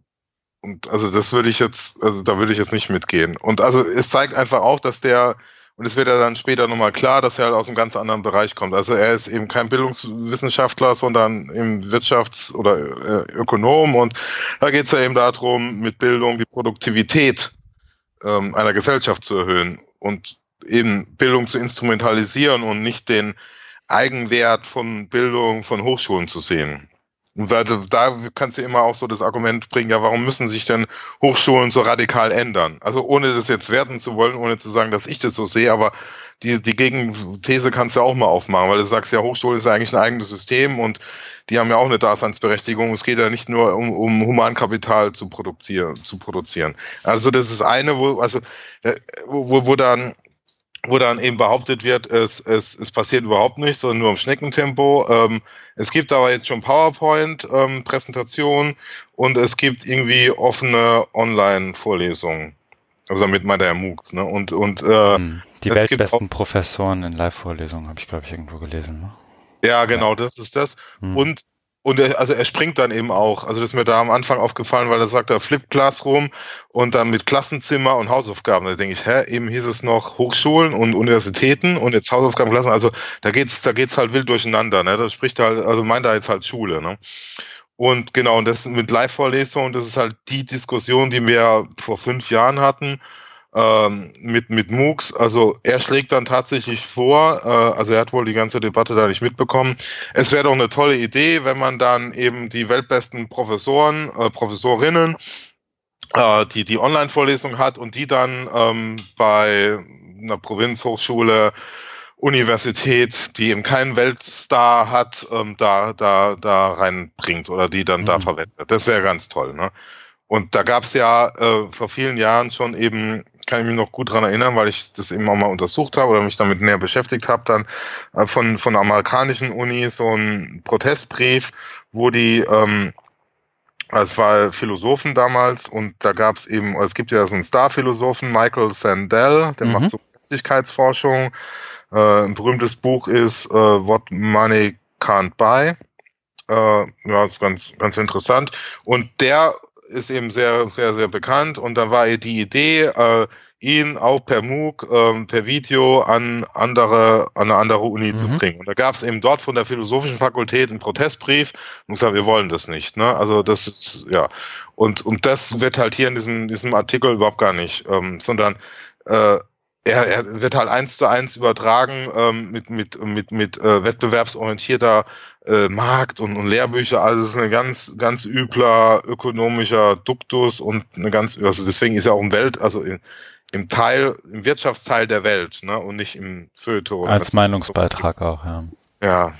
Und also das würde ich jetzt, also da würde ich jetzt nicht mitgehen. Und also es zeigt einfach auch, dass der, und es wird ja dann später nochmal klar, dass er halt aus einem ganz anderen Bereich kommt. Also er ist eben kein Bildungswissenschaftler, sondern im Wirtschafts- oder äh, Ökonom. Und da geht es ja eben darum, mit Bildung die Produktivität ähm, einer Gesellschaft zu erhöhen und eben Bildung zu instrumentalisieren und nicht den Eigenwert von Bildung von Hochschulen zu sehen. Und da, da kannst du immer auch so das Argument bringen, ja, warum müssen sich denn Hochschulen so radikal ändern? Also ohne das jetzt werten zu wollen, ohne zu sagen, dass ich das so sehe, aber die, die Gegenthese kannst du auch mal aufmachen, weil du sagst ja, Hochschule ist ja eigentlich ein eigenes System und die haben ja auch eine Daseinsberechtigung. Es geht ja nicht nur um, um Humankapital zu produzieren, zu produzieren. Also das ist eine, wo, also, äh, wo, wo dann wo dann eben behauptet wird, es, es, es passiert überhaupt nichts, sondern nur im Schneckentempo. Ähm, es gibt aber jetzt schon PowerPoint-Präsentationen ähm, und es gibt irgendwie offene Online-Vorlesungen. Also damit meint er ja MOOCs, ne? Und, und äh, hm. die weltbesten Professoren in Live-Vorlesungen habe ich, glaube ich, irgendwo gelesen. Ne? Ja, genau, ja. das ist das. Hm. Und und er, also er springt dann eben auch. Also das ist mir da am Anfang aufgefallen, weil er sagt, er Flip Classroom und dann mit Klassenzimmer und Hausaufgaben. Da denke ich, hä, eben hieß es noch Hochschulen und Universitäten und jetzt Hausaufgaben Klassen. Also da geht's, da geht's halt wild durcheinander. Ne? Das spricht halt, also meint er jetzt halt Schule. Ne? Und genau, und das mit Live-Vorlesungen, das ist halt die Diskussion, die wir vor fünf Jahren hatten ähm, mit, mit MOOCs. Also er schlägt dann tatsächlich vor, äh, also er hat wohl die ganze Debatte da nicht mitbekommen. Es wäre doch eine tolle Idee, wenn man dann eben die weltbesten Professoren, äh, Professorinnen, äh, die die Online-Vorlesung hat und die dann ähm, bei einer Provinzhochschule Universität, die eben keinen Weltstar hat, ähm, da, da, da reinbringt oder die dann mhm. da verwendet. Das wäre ganz toll. Ne? Und da gab es ja äh, vor vielen Jahren schon eben, kann ich mich noch gut dran erinnern, weil ich das eben auch mal untersucht habe oder mich damit näher beschäftigt habe, dann äh, von, von amerikanischen Unis so ein Protestbrief, wo die, ähm, es war Philosophen damals und da gab es eben, es gibt ja so einen Star-Philosophen, Michael Sandel, der mhm. macht so Gerechtigkeitsforschung. Äh, ein berühmtes Buch ist äh, What Money Can't Buy. Äh, ja, ist ganz, ganz interessant. Und der ist eben sehr, sehr, sehr bekannt und dann war die Idee, äh, ihn auch per MOOC, ähm, per Video an andere, an eine andere Uni mhm. zu bringen. Und da gab es eben dort von der Philosophischen Fakultät einen Protestbrief und gesagt, wir wollen das nicht. Ne? Also das ist, ja. Und, und das wird halt hier in diesem, diesem Artikel überhaupt gar nicht, ähm, sondern äh, er, er wird halt eins zu eins übertragen ähm, mit, mit, mit, mit äh, wettbewerbsorientierter äh, Markt und, und Lehrbücher. Also es ist ein ganz, ganz übler ökonomischer Duktus und eine ganz, also deswegen ist er auch im Welt, also in, im Teil, im Wirtschaftsteil der Welt, ne, und nicht im Feuilleton. Als Meinungsbeitrag so. auch, ja. Ja.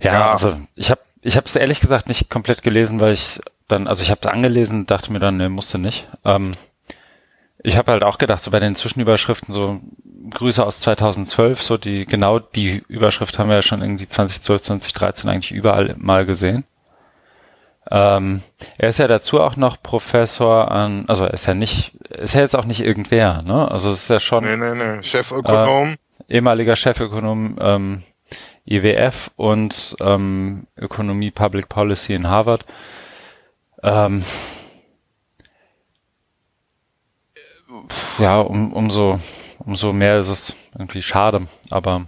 Ja, ja. also ich habe ich habe es ehrlich gesagt nicht komplett gelesen, weil ich dann, also ich habe es angelesen, dachte mir dann, ne, musste nicht. Ähm, ich habe halt auch gedacht, so bei den Zwischenüberschriften, so Grüße aus 2012, so die, genau die Überschrift haben wir ja schon irgendwie 2012, 2013 eigentlich überall mal gesehen. Ähm, er ist ja dazu auch noch Professor an, also er ist ja nicht, ist ja jetzt auch nicht irgendwer, ne? Also es ist ja schon. Nee, nee, nee, Chefökonom. Äh, ehemaliger Chefökonom, ähm, IWF und ähm, Ökonomie Public Policy in Harvard. Ähm, ja, um, umso, umso mehr ist es irgendwie schade, aber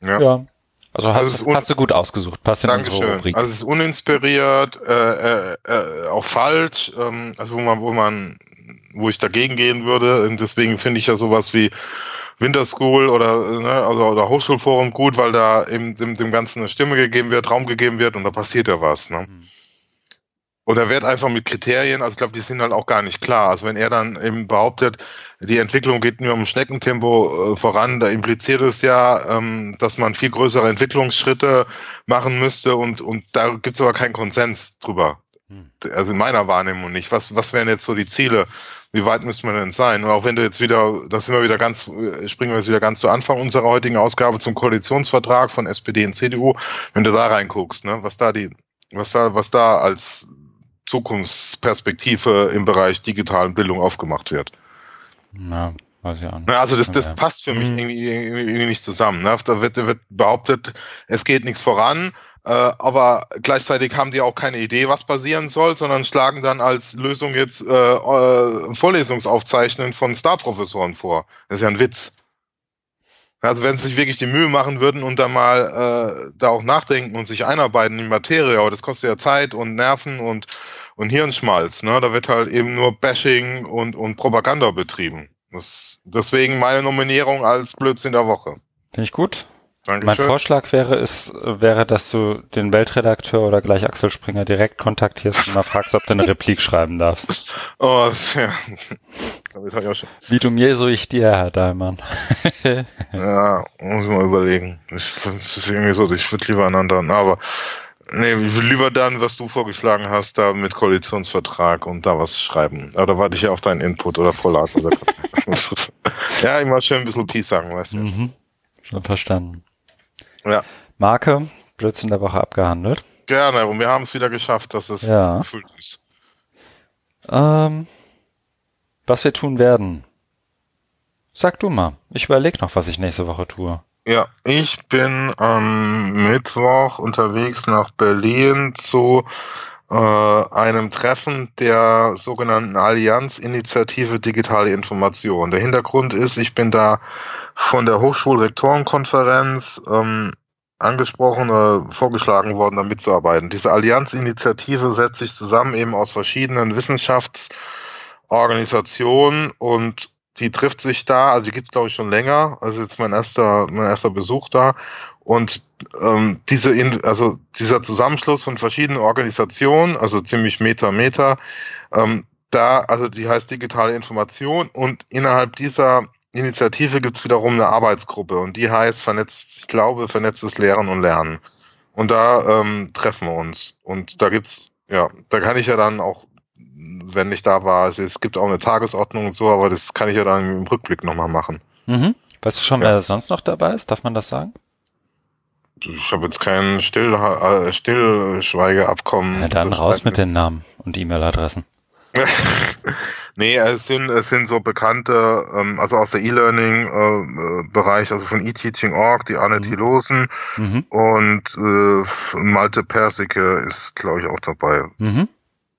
Ja. ja. Also hast, Also hast du gut ausgesucht, passt in unsere Dankeschön. Rubrik. Also es ist uninspiriert, äh, äh, äh, auch falsch, ähm, also wo man, wo man, wo ich dagegen gehen würde. Und deswegen finde ich ja sowas wie Winterschool oder, ne, also, oder Hochschulforum gut, weil da eben dem, dem Ganzen eine Stimme gegeben wird, Raum gegeben wird und da passiert ja was. Ne? Mhm. Und er wird einfach mit Kriterien, also ich glaube, die sind halt auch gar nicht klar. Also wenn er dann eben behauptet, die Entwicklung geht nur im Schneckentempo äh, voran, da impliziert es ja, ähm, dass man viel größere Entwicklungsschritte machen müsste und, und da gibt es aber keinen Konsens drüber. Hm. Also in meiner Wahrnehmung nicht. Was, was wären jetzt so die Ziele? Wie weit müsste man denn sein? Und auch wenn du jetzt wieder, das sind wir wieder ganz, äh, springen wir jetzt wieder ganz zu Anfang unserer heutigen Ausgabe zum Koalitionsvertrag von SPD und CDU, wenn du da reinguckst, ne, was da die, was da, was da als Zukunftsperspektive im Bereich digitalen Bildung aufgemacht wird. Ja, weiß ich auch nicht. Na, Also das, das Ja. passt für mich Mhm. irgendwie, irgendwie nicht zusammen. Ne? Da wird, wird behauptet, es geht nichts voran, äh, aber gleichzeitig haben die auch keine Idee, was passieren soll, sondern schlagen dann als Lösung jetzt äh, äh, Vorlesungsaufzeichnen von Starprofessoren vor. Das ist ja ein Witz. Also wenn sie sich wirklich die Mühe machen würden und da mal äh, da auch nachdenken und sich einarbeiten in die Materie, aber das kostet ja Zeit und Nerven und, und Hirnschmalz. Ne? Da wird halt eben nur Bashing und, und Propaganda betrieben. Das, deswegen meine Nominierung als Blödsinn der Woche. Finde ich gut. Mein Dankeschön. Vorschlag wäre, ist, wäre, dass du den Weltredakteur oder gleich Axel Springer direkt kontaktierst und mal fragst, ob du eine Replik schreiben darfst. Oh, ja. Damit ich auch schon. Wie du mir, so ich dir, Herr Dahlmann. Ja, muss ich mal überlegen. Ich, das ist irgendwie so, ich würde lieber einen anderen, aber nee, ich will lieber dann, was du vorgeschlagen hast, da mit Koalitionsvertrag und da was schreiben. Aber da warte ich ja auf deinen Input oder Vorlage. Oder ja, immer schön ein bisschen Peace sagen, weißt du. Mhm. Schon verstanden. Ja. Marke, Blödsinn der Woche abgehandelt. Gerne, und wir haben es wieder geschafft, dass es Ja. gefüllt ist. Ähm, was wir tun werden. Sag du mal. Ich überlege noch, was ich nächste Woche tue. Ja, ich bin am Mittwoch unterwegs nach Berlin zu äh, einem Treffen der sogenannten Allianz-Initiative Digitale Information. Der Hintergrund ist, ich bin da von der Hochschulrektorenkonferenz ähm, angesprochen, äh, vorgeschlagen worden, da mitzuarbeiten. Diese Allianz-Initiative setzt sich zusammen eben aus verschiedenen Wissenschaftsorganisationen und die trifft sich da, also die gibt es glaube ich schon länger, also jetzt mein erster, mein erster Besuch da. Und ähm, diese, also dieser Zusammenschluss von verschiedenen Organisationen, also ziemlich Meter, Meter, ähm, da, also die heißt digitale Information und innerhalb dieser Initiative gibt's wiederum eine Arbeitsgruppe und die heißt vernetzt, ich glaube, vernetztes Lehren und Lernen. Und da ähm, treffen wir uns. Und da gibt's, ja, da kann ich ja dann auch wenn ich da war. Also es gibt auch eine Tagesordnung und so, aber das kann ich ja dann im Rückblick nochmal machen. Mhm. Weißt du schon, Ja. wer sonst noch dabei ist? Darf man das sagen? Ich habe jetzt kein Still äh, Stillschweigeabkommen. Ja, dann raus mit den Namen und E-Mail-Adressen. nee, es sind, es sind so bekannte, ähm, also aus der E-Learning-Bereich, also von eTeaching.org, die Anne Mhm. Thilosen Mhm. und äh, Malte Persike ist, glaube ich, auch dabei. Mhm.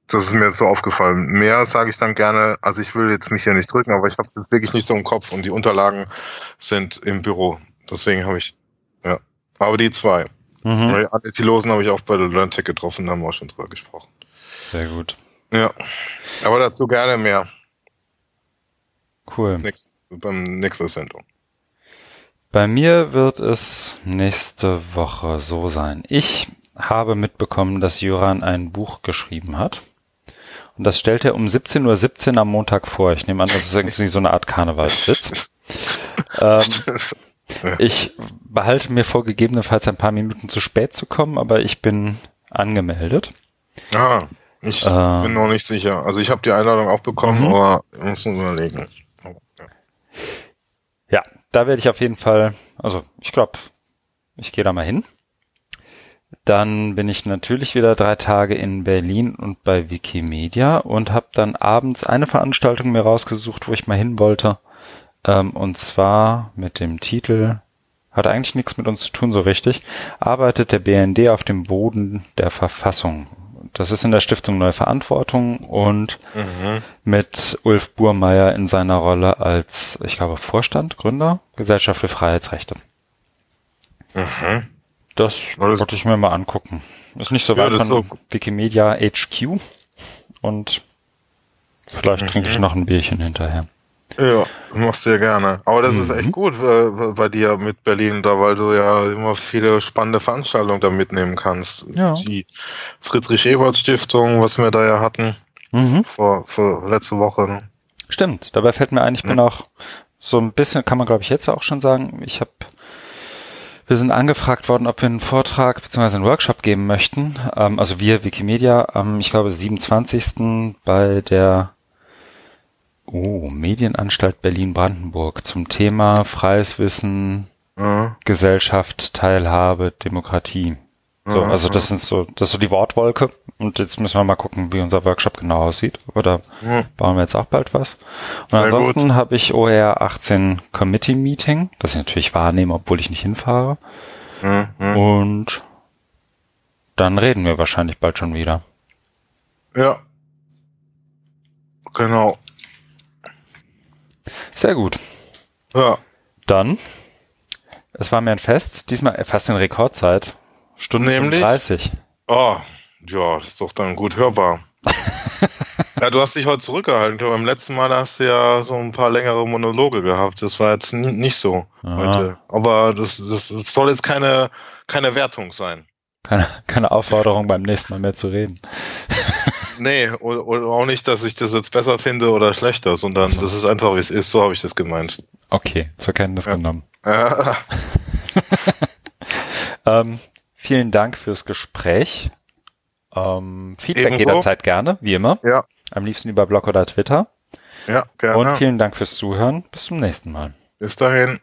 Das ist mir jetzt so aufgefallen. Mehr sage ich dann gerne, also ich will jetzt mich hier nicht drücken, aber ich habe es jetzt wirklich nicht so im Kopf und die Unterlagen sind im Büro. Deswegen habe ich, ja. Aber die zwei. Mhm. Mhm. Antilosen habe ich auch bei der LearnTech getroffen, da haben wir auch schon drüber gesprochen. Sehr gut. Ja. Aber dazu gerne mehr. Cool. Nächst, beim nächsten Sendung. Bei mir wird es nächste Woche so sein. Ich habe mitbekommen, dass Jöran ein Buch geschrieben hat. Und das stellt er um 17.17 Uhr am Montag vor. Ich nehme an, das ist irgendwie so eine Art Karnevalswitz. ähm, ich behalte mir vor, gegebenenfalls ein paar Minuten zu spät zu kommen, aber ich bin angemeldet. Ah, ich Äh. bin noch nicht sicher. Also ich habe die Einladung auch bekommen, Mhm. aber muss nur überlegen. Ja, da werde ich auf jeden Fall, also ich glaube, ich gehe da mal hin. Dann bin ich natürlich wieder drei Tage in Berlin und bei Wikimedia und habe dann abends eine Veranstaltung mir rausgesucht, wo ich mal hin wollte. Ähm, und zwar mit dem Titel hat eigentlich nichts mit uns zu tun so richtig, arbeitet der BND auf dem Boden der Verfassung. Das ist in der Stiftung Neue Verantwortung und Mhm. mit Ulf Burmeier in seiner Rolle als, ich glaube, Vorstand, Gründer, Gesellschaft für Freiheitsrechte. Mhm. Das wollte ich mir mal angucken. Ist nicht so Ja, weit von ist so- Wikimedia HQ und vielleicht Mhm. trinke ich noch ein Bierchen hinterher. Ja, machst du ja gerne. Aber das ist Mhm. echt gut äh, bei dir mit Berlin, da weil du ja immer viele spannende Veranstaltungen da mitnehmen kannst. Ja. Die Friedrich-Ebert-Stiftung, was wir da ja hatten Mhm. vor, vor letzte Woche. Ne? Stimmt, dabei fällt mir ein, ich bin auch so ein bisschen, kann man glaube ich jetzt auch schon sagen, ich habe, wir sind angefragt worden, ob wir einen Vortrag bzw. einen Workshop geben möchten. Ähm, also wir, Wikimedia, am, ich glaube, 27. bei der oh, Medienanstalt Berlin-Brandenburg zum Thema freies Wissen, Ja. Gesellschaft, Teilhabe, Demokratie. So, also das sind so, das ist so die Wortwolke. Und jetzt müssen wir mal gucken, wie unser Workshop genau aussieht. Da Ja. bauen wir jetzt auch bald was. Und Sehr ansonsten habe ich OER 18 Committee Meeting, das ich natürlich wahrnehme, obwohl ich nicht hinfahre. Ja. Und dann reden wir wahrscheinlich bald schon wieder. ja. Genau. Sehr gut. Ja. Dann, es war mir ein Fest, diesmal fast in Rekordzeit. Stunde Nämlich? 30. Oh, ja, ist doch dann gut hörbar. ja, du hast dich heute zurückgehalten. Ich glaube, beim letzten Mal hast du ja so ein paar längere Monologe gehabt. Das war jetzt ni- nicht so Aha. heute. Aber das, das, das soll jetzt keine, keine Wertung sein. Keine, keine Aufforderung, beim nächsten Mal mehr zu reden. Nee, oder, oder auch nicht, dass ich das jetzt besser finde oder schlechter, sondern so. das ist einfach, wie es ist. So habe ich das gemeint. Okay, zur Kenntnis Ja. genommen. Äh, Ähm, vielen Dank fürs Gespräch. Ähm, Feedback Ebenso. jederzeit gerne, wie immer. ja, Am liebsten über Blog oder Twitter. ja, gerne. Und vielen Dank fürs Zuhören. Bis zum nächsten Mal. Bis dahin.